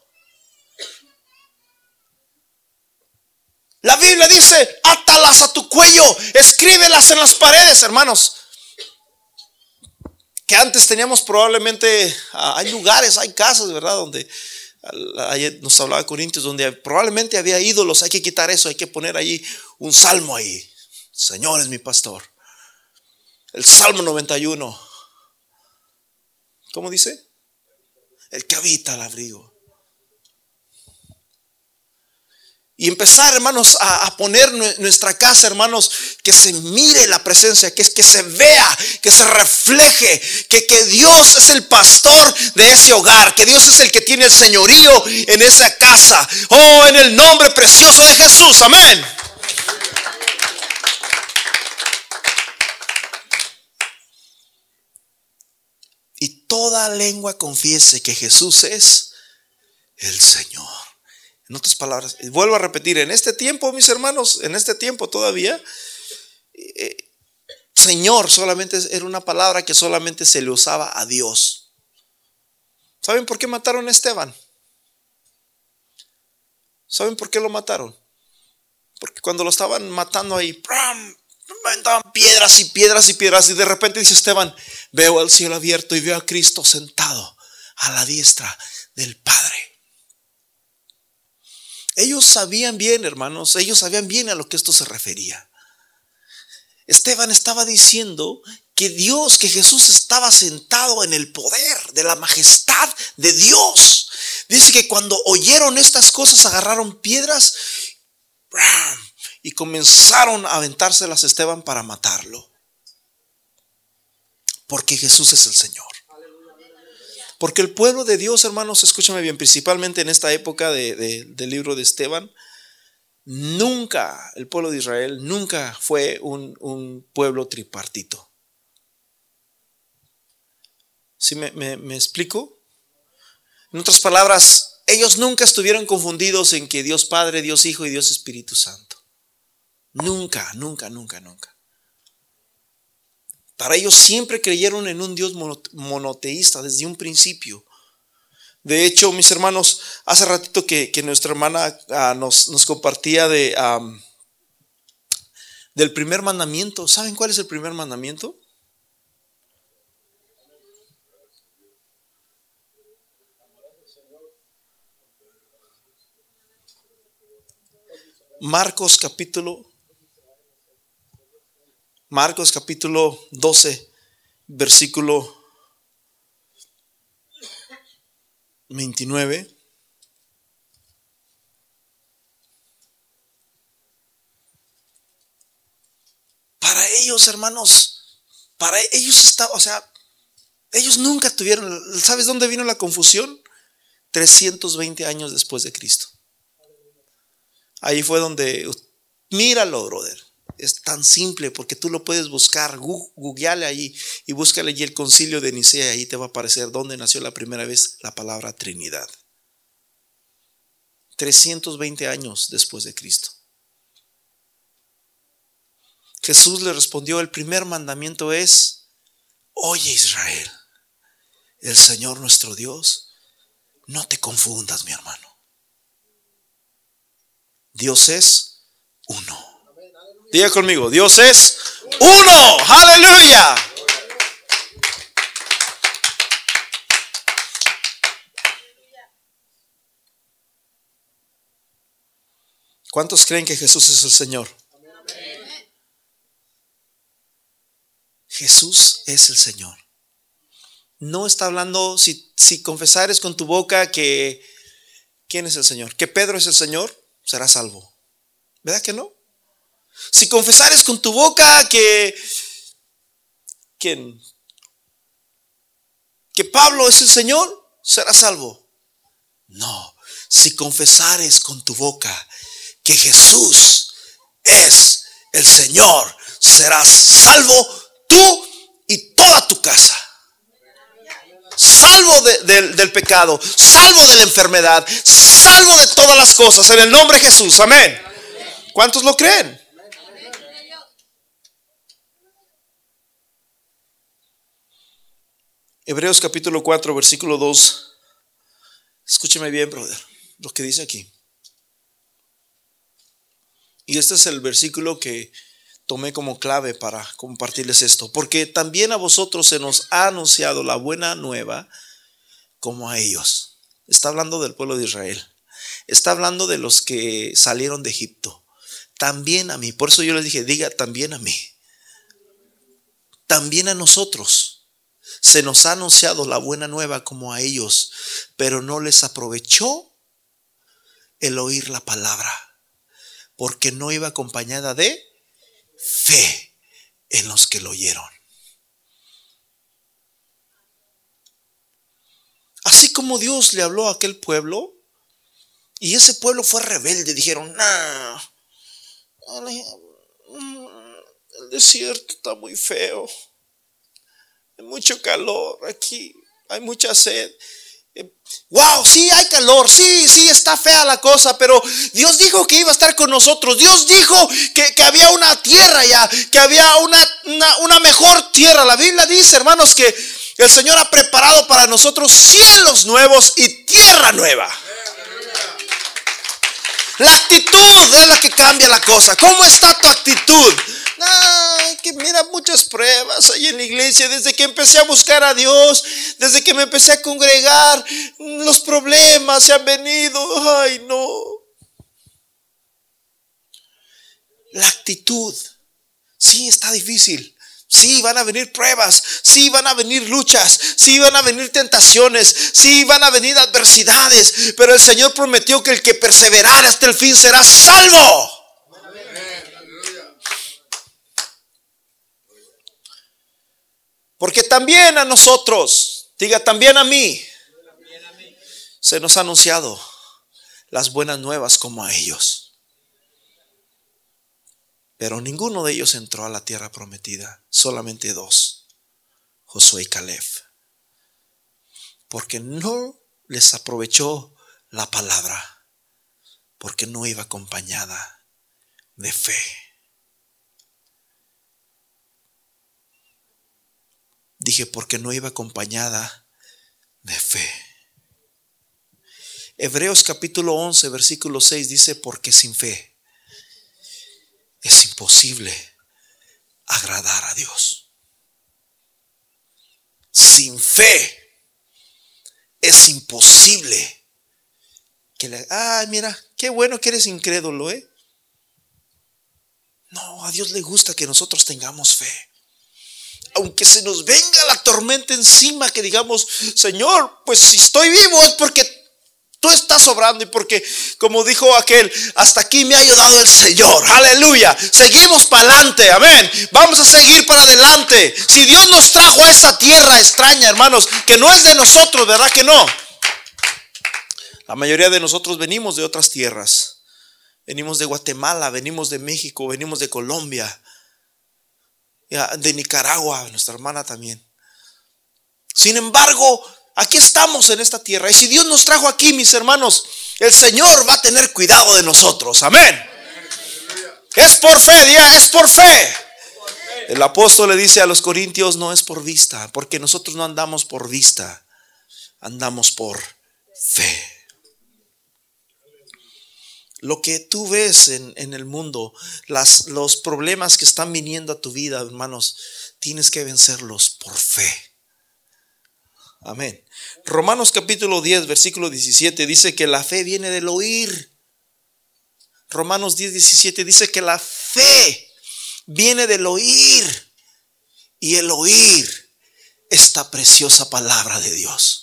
La Biblia dice, átalas a tu cuello, escríbelas en las paredes, hermanos. Que antes teníamos probablemente, ah, hay lugares, hay casas, ¿verdad? Donde nos hablaba Corintios, donde probablemente había ídolos, hay que quitar eso, hay que poner ahí un salmo ahí. Señor es mi pastor. El Salmo 91. ¿Cómo dice? El que habita al abrigo Y empezar, hermanos, a, poner nuestra casa, hermanos, que se mire la presencia, que, que se vea, que se refleje, que, que Dios es el pastor de ese hogar, que Dios es el que tiene el señorío en esa casa. Oh, en el nombre precioso de Jesús, amén. Y toda lengua confiese que Jesús es el Señor. En otras palabras, vuelvo a repetir, en este tiempo, mis hermanos, en este tiempo todavía, eh, Señor solamente era una palabra que solamente se le usaba a Dios. ¿Saben por qué mataron a Esteban? ¿Saben por qué lo mataron? Porque cuando lo estaban matando ahí, aventaban piedras y piedras y piedras y de repente dice Esteban, veo el cielo abierto y veo a Cristo sentado a la diestra del Padre. Ellos sabían bien, hermanos, ellos sabían bien a lo que esto se refería. Esteban estaba diciendo que Dios, que Jesús estaba sentado en el poder de la majestad de Dios. Dice que cuando oyeron estas cosas agarraron piedras y comenzaron a aventárselas a Esteban para matarlo. Porque Jesús es el Señor. Porque el pueblo de Dios, hermanos, escúchame bien, principalmente en esta época del libro de Esteban, nunca, el pueblo de Israel nunca fue un, pueblo tripartito. ¿Sí me, me explico? En otras palabras, ellos nunca estuvieron confundidos en que Dios Padre, Dios Hijo y Dios Espíritu Santo. Nunca, nunca, nunca, nunca. Para ellos siempre creyeron en un Dios monoteísta desde un principio. De hecho, mis hermanos, hace ratito que, nuestra hermana ah, nos, compartía de, del primer mandamiento. ¿Saben cuál es el primer mandamiento? Marcos capítulo Marcos capítulo 12, versículo 29. Para ellos, hermanos, para ellos está, o sea, ellos nunca tuvieron, ¿sabes dónde vino la confusión? 320 años después de Cristo. Ahí fue donde, míralo, brother. Es tan simple porque tú lo puedes buscar, googleale ahí y búscale allí el concilio de Nicea, ahí te va a aparecer dónde nació la primera vez la palabra Trinidad. 320 años después de Cristo. Jesús le respondió, el primer mandamiento es, oye Israel, el Señor nuestro Dios, no te confundas mi hermano. Dios es uno. Diga conmigo, Dios es uno. Aleluya. ¿Cuántos creen que Jesús es el Señor? Jesús es el Señor. No está hablando, si, si confesares con tu boca que, ¿quién es el Señor? Que Pedro es el Señor, serás salvo. ¿Verdad que no? Si confesares con tu boca que. Que Pablo es el Señor, serás salvo. No, si confesares con tu boca que Jesús es el Señor, serás salvo tú y toda tu casa. Salvo del pecado, salvo de la enfermedad, salvo de todas las cosas en el nombre de Jesús. Amén. ¿Cuántos lo creen? Hebreos capítulo 4, versículo 2. Escúcheme bien, brother, lo que dice aquí. Y este es el versículo que tomé como clave para compartirles esto. Porque también a vosotros se nos ha anunciado la buena nueva como a ellos. Está hablando del pueblo de Israel. Está hablando de los que salieron de Egipto. También a mí. Por eso yo les dije, diga también a mí. También a nosotros. Se nos ha anunciado la buena nueva como a ellos, pero no les aprovechó el oír la palabra porque no iba acompañada de fe en los que lo oyeron. Así como Dios le habló a aquel pueblo, y ese pueblo fue rebelde, dijeron, nah, el desierto está muy feo, hay mucho calor aquí, hay mucha sed. Wow, sí hay calor, sí, sí está fea la cosa, pero Dios dijo que iba a estar con nosotros. Dios dijo que, había una tierra ya, que había una, una, mejor tierra. La Biblia dice, hermanos, que el Señor ha preparado para nosotros cielos nuevos y tierra nueva. La actitud es la que cambia la cosa. ¿Cómo está tu actitud? Que mira muchas pruebas ahí en la iglesia, desde que empecé a buscar a Dios, desde que me empecé a congregar, los problemas se han venido, ay no. La actitud, sí está difícil. Sí, van a venir pruebas, sí van a venir luchas, sí van a venir tentaciones, sí van a venir adversidades, pero el Señor prometió que el que perseverara hasta el fin será salvo. Porque también a nosotros, diga también a mí, se nos ha anunciado las buenas nuevas como a ellos. Pero ninguno de ellos entró a la tierra prometida, solamente dos, Josué y Caleb. Porque no les aprovechó la palabra, porque no iba acompañada de fe. Dije, porque no iba acompañada de fe. Hebreos capítulo 11, versículo 6 dice, porque sin fe es imposible agradar a Dios. Sin fe es imposible que le... Ay, mira, qué bueno que eres incrédulo, ¿eh? No, a Dios le gusta que nosotros tengamos fe aunque se nos venga la tormenta encima, que digamos, Señor, pues si estoy vivo es porque tú estás obrando y porque, como dijo aquel, hasta aquí me ha ayudado el Señor. Aleluya. Seguimos para adelante. Amén. Vamos a seguir para adelante. Si Dios nos trajo a esta tierra extraña, hermanos, que no es de nosotros, ¿verdad que no? La mayoría de nosotros venimos de otras tierras. Venimos de Guatemala, venimos de México, venimos de Colombia de Nicaragua, nuestra hermana también. Sin embargo, aquí estamos en esta tierra. Y si Dios nos trajo aquí, mis hermanos, el Señor va a tener cuidado de nosotros. Amén. Es por fe, diga, es por fe. El apóstol le dice a los corintios, no es por vista, porque nosotros no andamos por vista, andamos por fe. Lo que tú ves en, el mundo, las, los problemas que están viniendo a tu vida, hermanos, tienes que vencerlos por fe. Amén. Romanos capítulo 10, versículo 17 dice que la fe viene del oír. Romanos 10, 17 dice que la fe viene del oír y el oír esta preciosa palabra de Dios.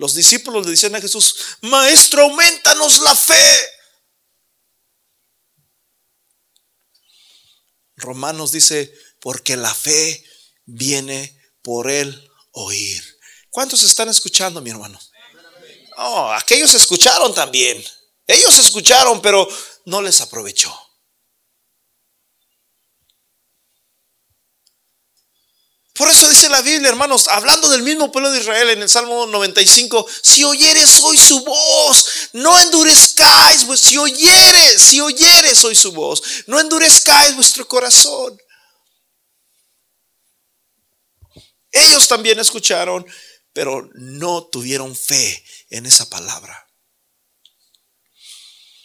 Los discípulos le dicen a Jesús, Maestro, aumentanos la fe. Romanos dice, porque la fe viene por el oír. ¿Cuántos están escuchando, mi hermano? Oh, aquellos escucharon también. Ellos escucharon, pero no les aprovechó. Por eso dice la Biblia, hermanos, hablando del mismo pueblo de Israel en el Salmo 95, si oyeres hoy su voz, no endurezcáis, si oyeres hoy su voz, no endurezcáis vuestro corazón. Ellos también escucharon, pero no tuvieron fe en esa palabra.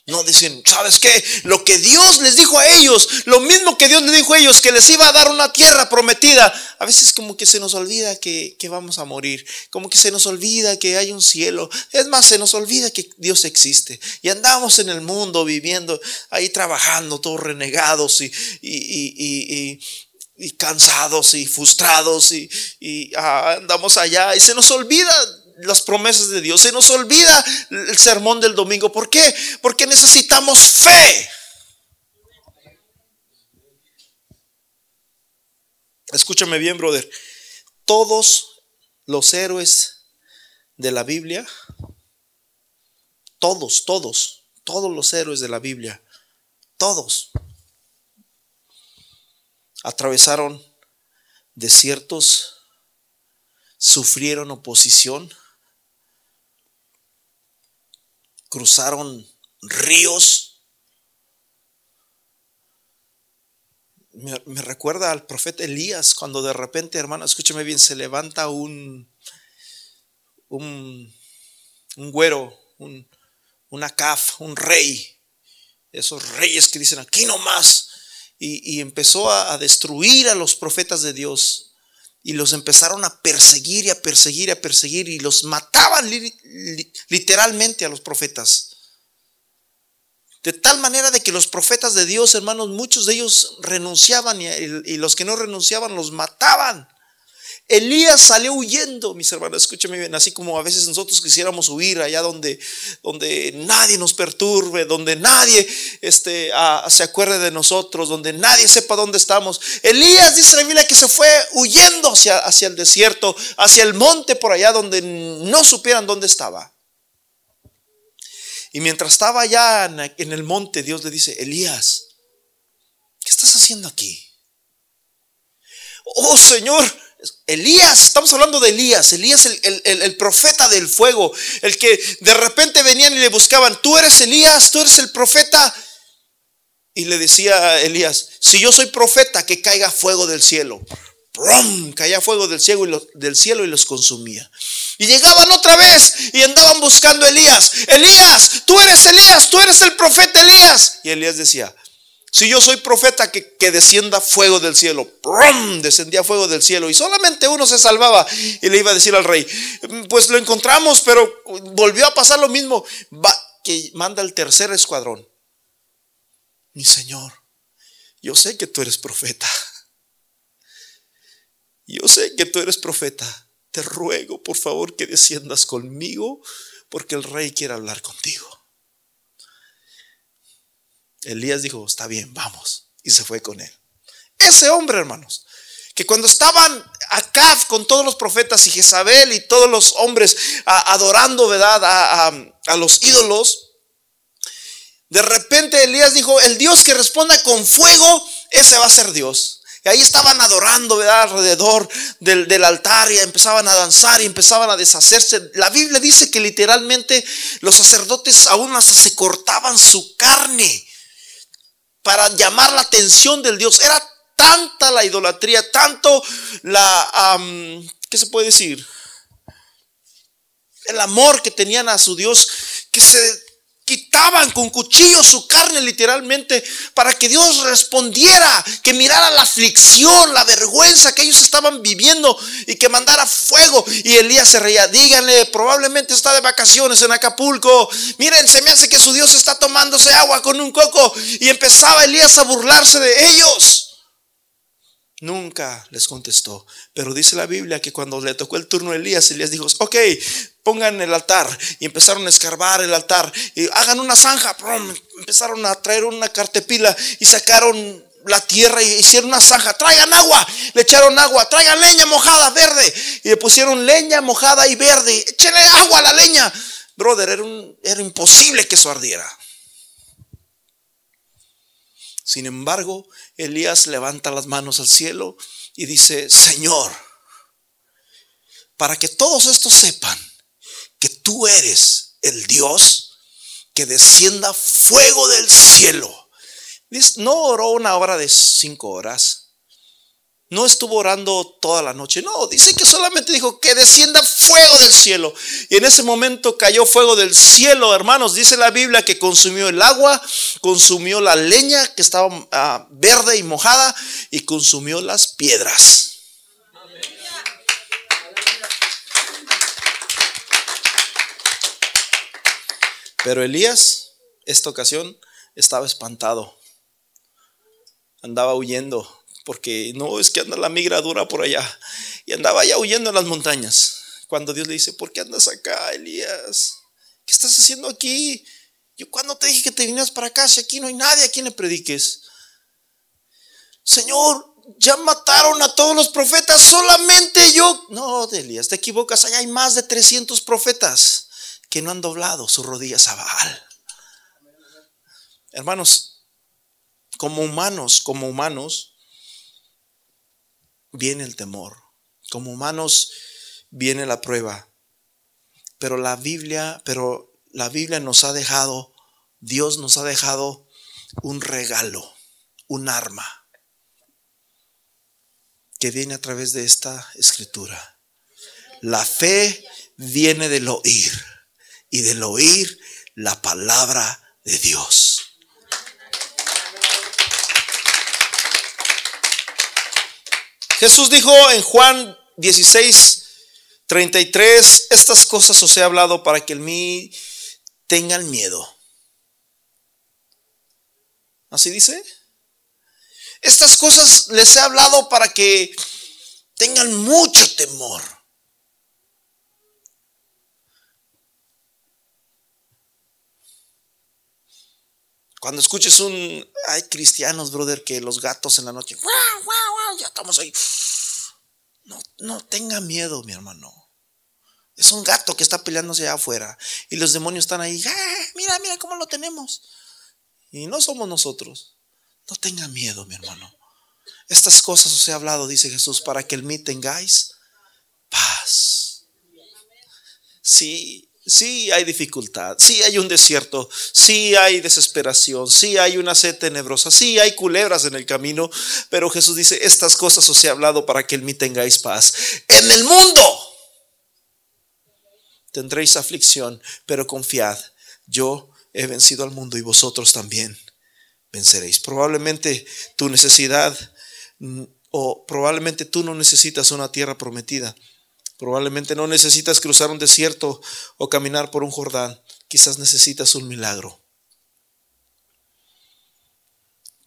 No dicen, ¿sabes qué? Lo que Dios les dijo a ellos, lo mismo que Dios les dijo a ellos, que les iba a dar una tierra prometida. A veces como que se nos olvida que, que, vamos a morir, como que se nos olvida que hay un cielo. Es más, se nos olvida que Dios existe. Y andamos en el mundo viviendo, ahí trabajando, todos renegados y, y, y cansados y frustrados y, ah, andamos allá y se nos olvida las promesas de Dios. Se nos olvida el sermón del domingo. ¿Por qué? Porque necesitamos fe. Escúchame bien, brother. Todos los héroes de la Biblia, todos, todos, todos los héroes de la Biblia, todos, atravesaron desiertos, sufrieron oposición, cruzaron ríos. Me, recuerda al profeta Elías cuando de repente, hermano, escúcheme bien, se levanta un, un, un güero, un, una caf, un rey, esos reyes que dicen aquí nomás, y, empezó a destruir a los profetas de Dios y los empezaron a perseguir y a perseguir y a perseguir y los mataban literalmente a los profetas. De tal manera de que los profetas de Dios, hermanos, muchos de ellos renunciaban y, y los que no renunciaban los mataban. Elías salió huyendo, mis hermanos, escúcheme bien, así como a veces nosotros quisiéramos huir allá donde, donde nadie nos perturbe, donde nadie este, se acuerde de nosotros, donde nadie sepa dónde estamos. Elías dice la Biblia que se fue huyendo hacia, hacia el desierto, hacia el monte por allá donde no supieran dónde estaba. Y mientras estaba allá en el monte, Dios le dice, Elías, ¿qué estás haciendo aquí? Oh Señor, Elías, estamos hablando de Elías, Elías el, el, profeta del fuego, el que de repente venían y le buscaban, tú eres Elías, tú eres el profeta. Y le decía a Elías, si yo soy profeta, que caiga fuego del cielo. ¡Brum! Caía fuego del cielo, y del cielo y los consumía. Y llegaban otra vez y andaban buscando a Elías. Elías, tú eres Elías, tú eres el profeta Elías. Y Elías decía, si yo soy profeta, que, descienda fuego del cielo. ¡Prum! Descendía fuego del cielo y solamente uno se salvaba. Y le iba a decir al rey, pues lo encontramos, pero volvió a pasar lo mismo. Va, que manda el tercer escuadrón. Mi Señor, yo sé que tú eres profeta. Yo sé que tú eres profeta. Te ruego, por favor, que desciendas conmigo, porque el rey quiere hablar contigo. Elías dijo, está bien, vamos. Y se fue con él. Ese hombre, hermanos, que cuando estaban acá con todos los profetas y Jezabel y todos los hombres adorando, ¿verdad? A, los ídolos, de repente Elías dijo, el Dios que responda con fuego, ese va a ser Dios. Y ahí estaban adorando, ¿verdad? Alrededor del, del, altar y empezaban a danzar y empezaban a deshacerse. La Biblia dice que literalmente los sacerdotes aún hasta se cortaban su carne para llamar la atención del Dios. Era tanta la idolatría, tanto la, ¿qué se puede decir? El amor que tenían a su Dios, que se quitaban con cuchillo su carne literalmente para que Dios respondiera, que mirara la aflicción, la vergüenza que ellos estaban viviendo y que mandara fuego. Y Elías se reía, díganle, probablemente está de vacaciones en Acapulco. Miren, se me hace que su Dios está tomándose agua con un coco. Y empezaba Elías a burlarse de ellos. Nunca les contestó. Pero dice la Biblia que cuando le tocó el turno a Elías, Elías dijo, ok, pongan el altar. Y empezaron a escarbar el altar. Y hagan una zanja. Empezaron a traer una cartepila y sacaron la tierra y hicieron una zanja. Traigan agua. Le echaron agua. Traigan leña mojada, verde. Y le pusieron leña mojada y verde. Échenle agua a la leña. Brother, era, era imposible que eso ardiera. Sin embargo, Elías levanta las manos al cielo y dice, Señor, para que todos estos sepan que tú eres el Dios que descienda fuego del cielo. No oró una hora de cinco horas. No estuvo orando toda la noche. No, dice que solamente dijo que descienda fuego del cielo. Y en ese momento cayó fuego del cielo, hermanos. Dice la Biblia que consumió el agua, consumió la leña que estaba ah, verde y mojada y consumió las piedras. Pero Elías, esta ocasión, estaba espantado. Andaba huyendo, porque no es que anda la migra dura por allá. Y andaba ya huyendo en las montañas. Cuando Dios le dice, ¿por qué andas acá, Elías? ¿Qué estás haciendo aquí? Yo cuando te dije que te vinieras para acá, si aquí no hay nadie a quien le prediques. Señor, ya mataron a todos los profetas, solamente yo. No, Elías, te equivocas, allá hay más de 300 profetas que no han doblado sus rodillas a Baal. Hermanos, como humanos, como humanos, viene el temor. Como humanos viene la prueba. Pero la Biblia, pero la Biblia nos ha dejado, Dios nos ha dejado un regalo, un arma que viene a través de esta escritura. La fe viene del oír y del oír la palabra de Dios. Jesús dijo en Juan 16, 33, estas cosas os he hablado para que en mí tengan miedo. ¿Así dice? Estas cosas les he hablado para que tengan mucho temor. Cuando escuches un, hay cristianos, brother, que los gatos en la noche, ya estamos ahí. No, no tenga miedo, mi hermano. Es un gato que está peleándose allá afuera. Y los demonios están ahí. ¡Ah, mira, mira cómo lo tenemos. Y no somos nosotros. No tenga miedo, mi hermano. Estas cosas os he hablado, dice Jesús, para que el mí tengáis paz. Sí, Sí hay dificultad, sí hay un desierto, sí hay desesperación, sí hay una sed tenebrosa, sí hay culebras en el camino, pero Jesús dice, estas cosas os he hablado para que en mí tengáis paz. En el mundo tendréis aflicción, pero confiad, yo he vencido al mundo y vosotros también venceréis. Probablemente tu necesidad mm, o probablemente tú no necesitas una tierra prometida Probablemente no necesitas cruzar un desierto o caminar por un Jordán. Quizás necesitas un milagro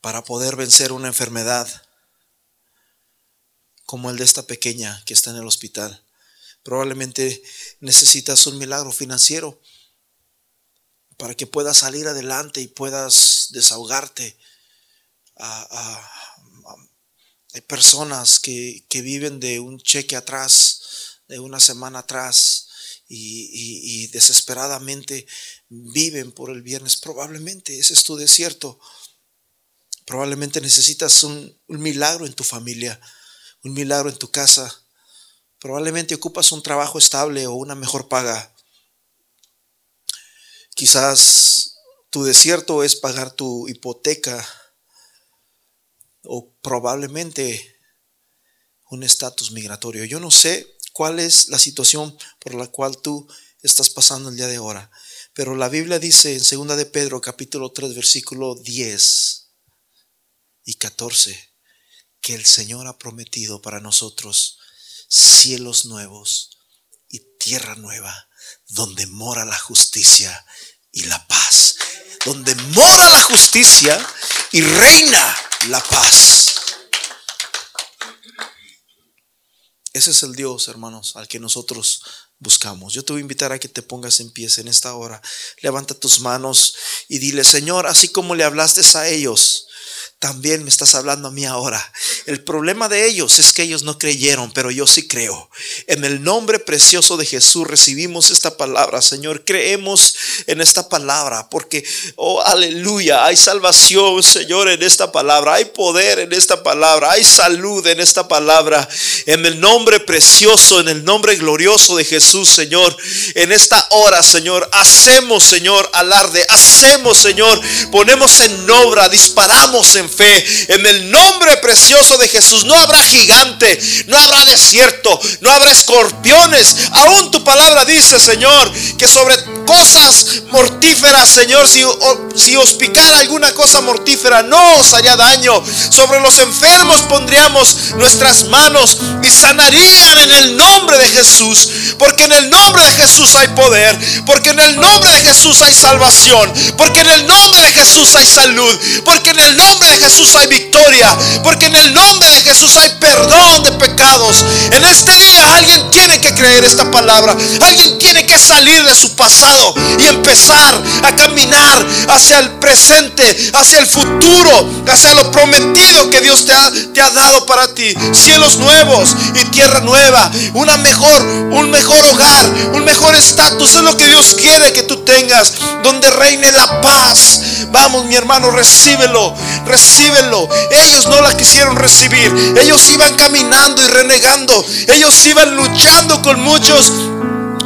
para poder vencer una enfermedad como el de esta pequeña que está en el hospital. Probablemente necesitas un milagro financiero para que puedas salir adelante y puedas desahogarte. hay personas que, que viven de un cheque atrás de una semana atrás y, desesperadamente viven por el viernes. Probablemente ese es tu desierto. Probablemente necesitas un, un milagro en tu familia, un milagro en tu casa. Probablemente ocupas un trabajo estable o una mejor paga. Quizás tu desierto es pagar tu hipoteca o probablemente un estatus migratorio. Yo no sé cuál es la situación por la cual tú estás pasando el día de ahora. Pero la Biblia dice en 2 de Pedro capítulo 3 versículo 10 y 14 que el Señor ha prometido para nosotros cielos nuevos y tierra nueva donde mora la justicia y la paz. Donde mora la justicia y reina la paz. Ese es el Dios, hermanos, al que nosotros buscamos. Yo te voy a invitar a que te pongas en pie en esta hora. Levanta tus manos y dile, Señor, así como le hablaste a ellos, también me estás hablando a mí ahora. El problema de ellos es que ellos no creyeron, pero yo sí creo. En el nombre precioso de Jesús recibimos esta palabra, Señor. Creemos en esta palabra porque, oh, aleluya, hay salvación, Señor, en esta palabra. Hay poder en esta palabra. Hay salud en esta palabra. En el nombre precioso, en el nombre glorioso de Jesús, Señor. En esta hora, Señor, hacemos, Señor, alarde. Hacemos, Señor. Ponemos en obra, disparamos en fe. En el nombre precioso de Jesús no habrá gigante, no habrá desierto, no habrá escorpiones. Aún tu palabra dice, Señor, que sobre cosas mortíferas, Señor, si, si os picara alguna cosa mortífera, no os haría daño. Sobre los enfermos pondríamos nuestras manos y sanarían en el nombre de Jesús. Porque en el nombre de Jesús hay poder. Porque en el nombre de Jesús hay salvación. Porque en el nombre de Jesús hay salud. Porque en el nombre de Jesús hay victoria. Porque en el nombre de Jesús hay perdón de pecados. En este día alguien tiene que creer esta palabra. Alguien tiene que salir de su pasado y empezar a caminar hacia el presente, hacia el futuro, hacia lo prometido que Dios te ha, te ha dado para ti. Cielos nuevos y tierra nueva. Una mejor, un mejor hogar, un mejor estatus. Es lo que Dios quiere que tú tengas. Donde reine la paz. Vamos, mi hermano, recíbelo. Recíbelo. Ellos no la quisieron recibir. Ellos iban caminando y renegando. Ellos iban luchando con muchos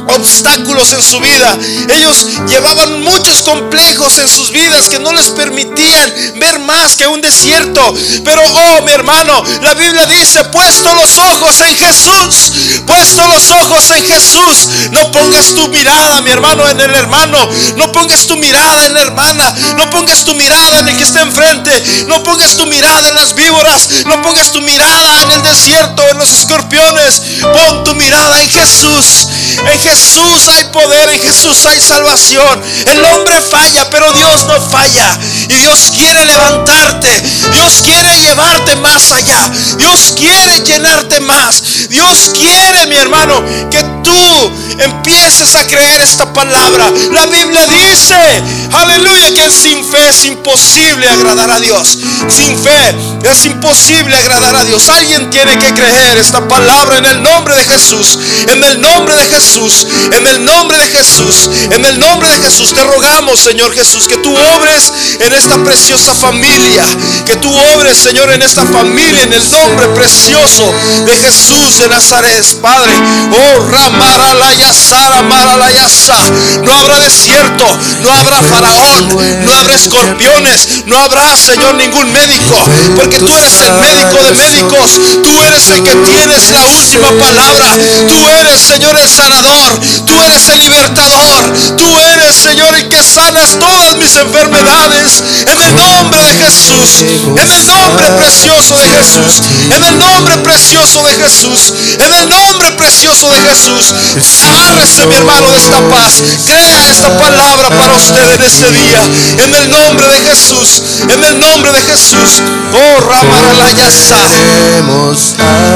obstáculos en su vida. Ellos llevaban muchos complejos en sus vidas que no les permitían ver más que un desierto. Pero, oh, mi hermano, la Biblia dice, puesto los ojos en Jesús, puesto los ojos en Jesús. No pongas tu mirada, mi hermano, en el hermano. No pongas tu mirada en la hermana. No pongas tu mirada en el que está enfrente. No pongas tu mirada en las víboras. No pongas tu mirada desierto, en los escorpiones. Pon tu mirada en Jesús. En Jesús hay poder, en Jesús hay salvación. El hombre falla, pero Dios no falla. Y Dios quiere levantarte. Dios quiere llevarte más allá. Dios quiere llenarte más. Dios quiere, mi hermano, que tú empieces a creer esta palabra. La Biblia dice, aleluya, que sin fe es imposible agradar a Dios. Sin fe es imposible agradar a Dios. Alguien tiene que creer esta palabra en el nombre de Jesús. En el nombre de Jesús. En el nombre de Jesús. En el nombre de Jesús te rogamos, Señor Jesús, que tú obres en esta preciosa familia. Que tú obres, Señor, en esta familia. En el nombre precioso de Jesús de Nazaret, Padre. Oh, Sara, No habrá desierto, no habrá faraón, no habrá escorpiones, no habrá, Señor, ningún médico. Porque tú eres el médico de médicos. Tú eres el que tienes la última palabra. Tú eres, Señor, el sanador. Tú eres el libertador. Tú eres, Señor, el que sanas todas mis enfermedades. En el nombre de Jesús. En el nombre precioso de Jesús. En el nombre precioso de Jesús. En el nombre precioso de Jesús. Mi hermano, de esta paz. Crea esta palabra para usted en este día. En el nombre de Jesús. En el nombre de Jesús. Oh, Ramaralayasa.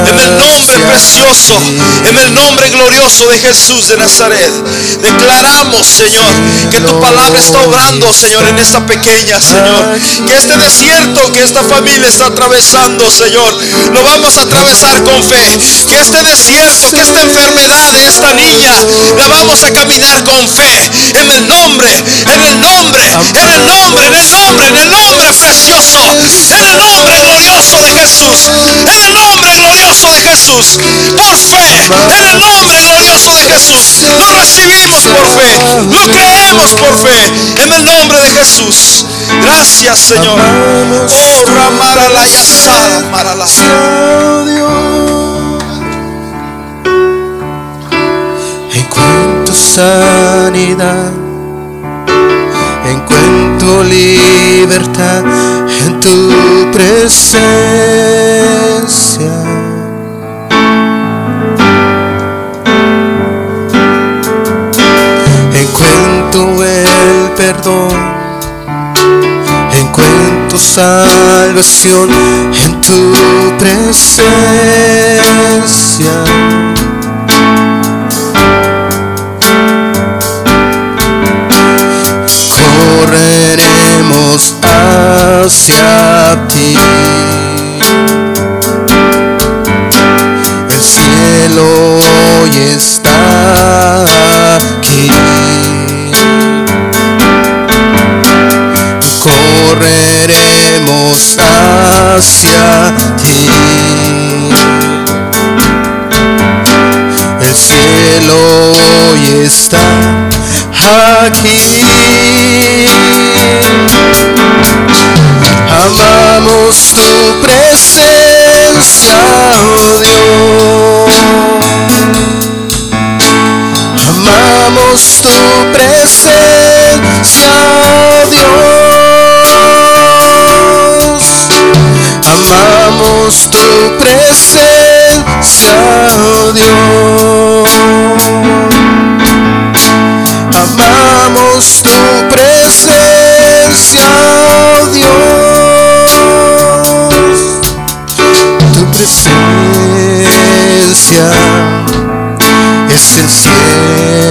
En el nombre precioso. En el nombre glorioso de Jesús de Nazaret. Declaramos, Señor, que tu palabra está obrando, Señor, en esta pequeña, Señor. Que este desierto que esta familia está atravesando, Señor, lo vamos a atravesar con fe. Que este desierto, que esta enfermedad esta niña, la vamos a caminar con fe. En el nombre, en el nombre, en el nombre, en el nombre, en el nombre precioso, en el nombre glorioso de Jesús, en el nombre glorioso de Jesús, por fe, en el nombre glorioso de Jesús, lo recibimos por fe, lo creemos por fe, en el nombre de Jesús. Gracias, Señor. Oh, Ramara la sanidad Encuentro libertad en tu presencia. Encuentro el perdón encuentro salvación en tu presencia. Correremos hacia ti. El cielo hoy está aquí. correremos hacia ti. El cielo hoy está aquí. Amamos tu presencia, oh Dios. Amamos tu presencia, oh Dios. Amamos tu presencia, oh Dios. Amamos tu presencia, oh Dios. Tu presencia es el cielo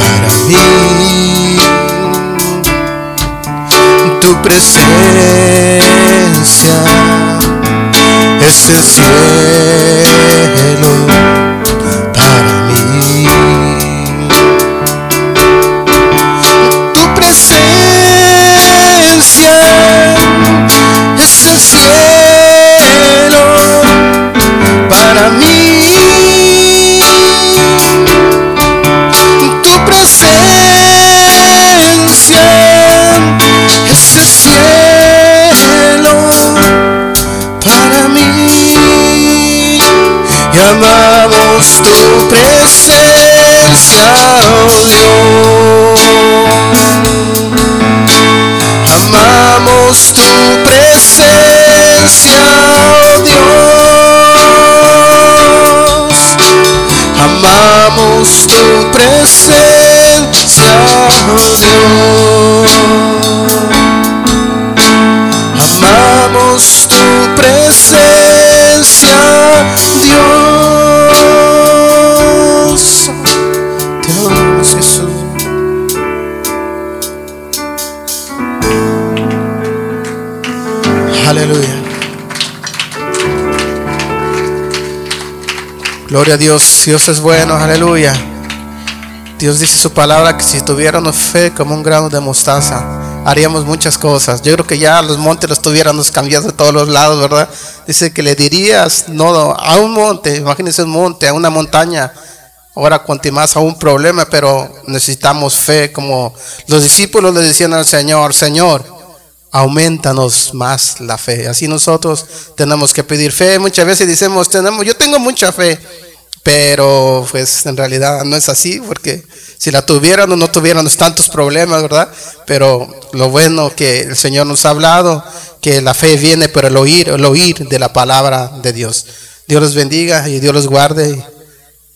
para mí. Tu presencia es el cielo Gloria a Dios. Dios es bueno. Aleluya. Dios dice su palabra que si tuviéramos fe como un grano de mostaza, haríamos muchas cosas. Yo creo que ya los montes los tuviéramos cambiados de todos los lados, ¿verdad? Dice que le dirías, no, a un monte, imagínense un monte, a una montaña. Ahora cuanto más a un problema, pero necesitamos fe, como los discípulos le decían al Señor, Señor, aumentanos más la fe. Así nosotros tenemos que pedir fe. Muchas veces decimos, tenemos, yo tengo mucha fe, pero pues en realidad no es así, porque si la tuviéramos no tuviéramos tantos problemas, ¿verdad? Pero lo bueno que el Señor nos ha hablado, que la fe viene por el oír, el oír de la palabra de Dios. Dios los bendiga y Dios los guarde.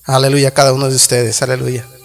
Aleluya a cada uno de ustedes. Aleluya.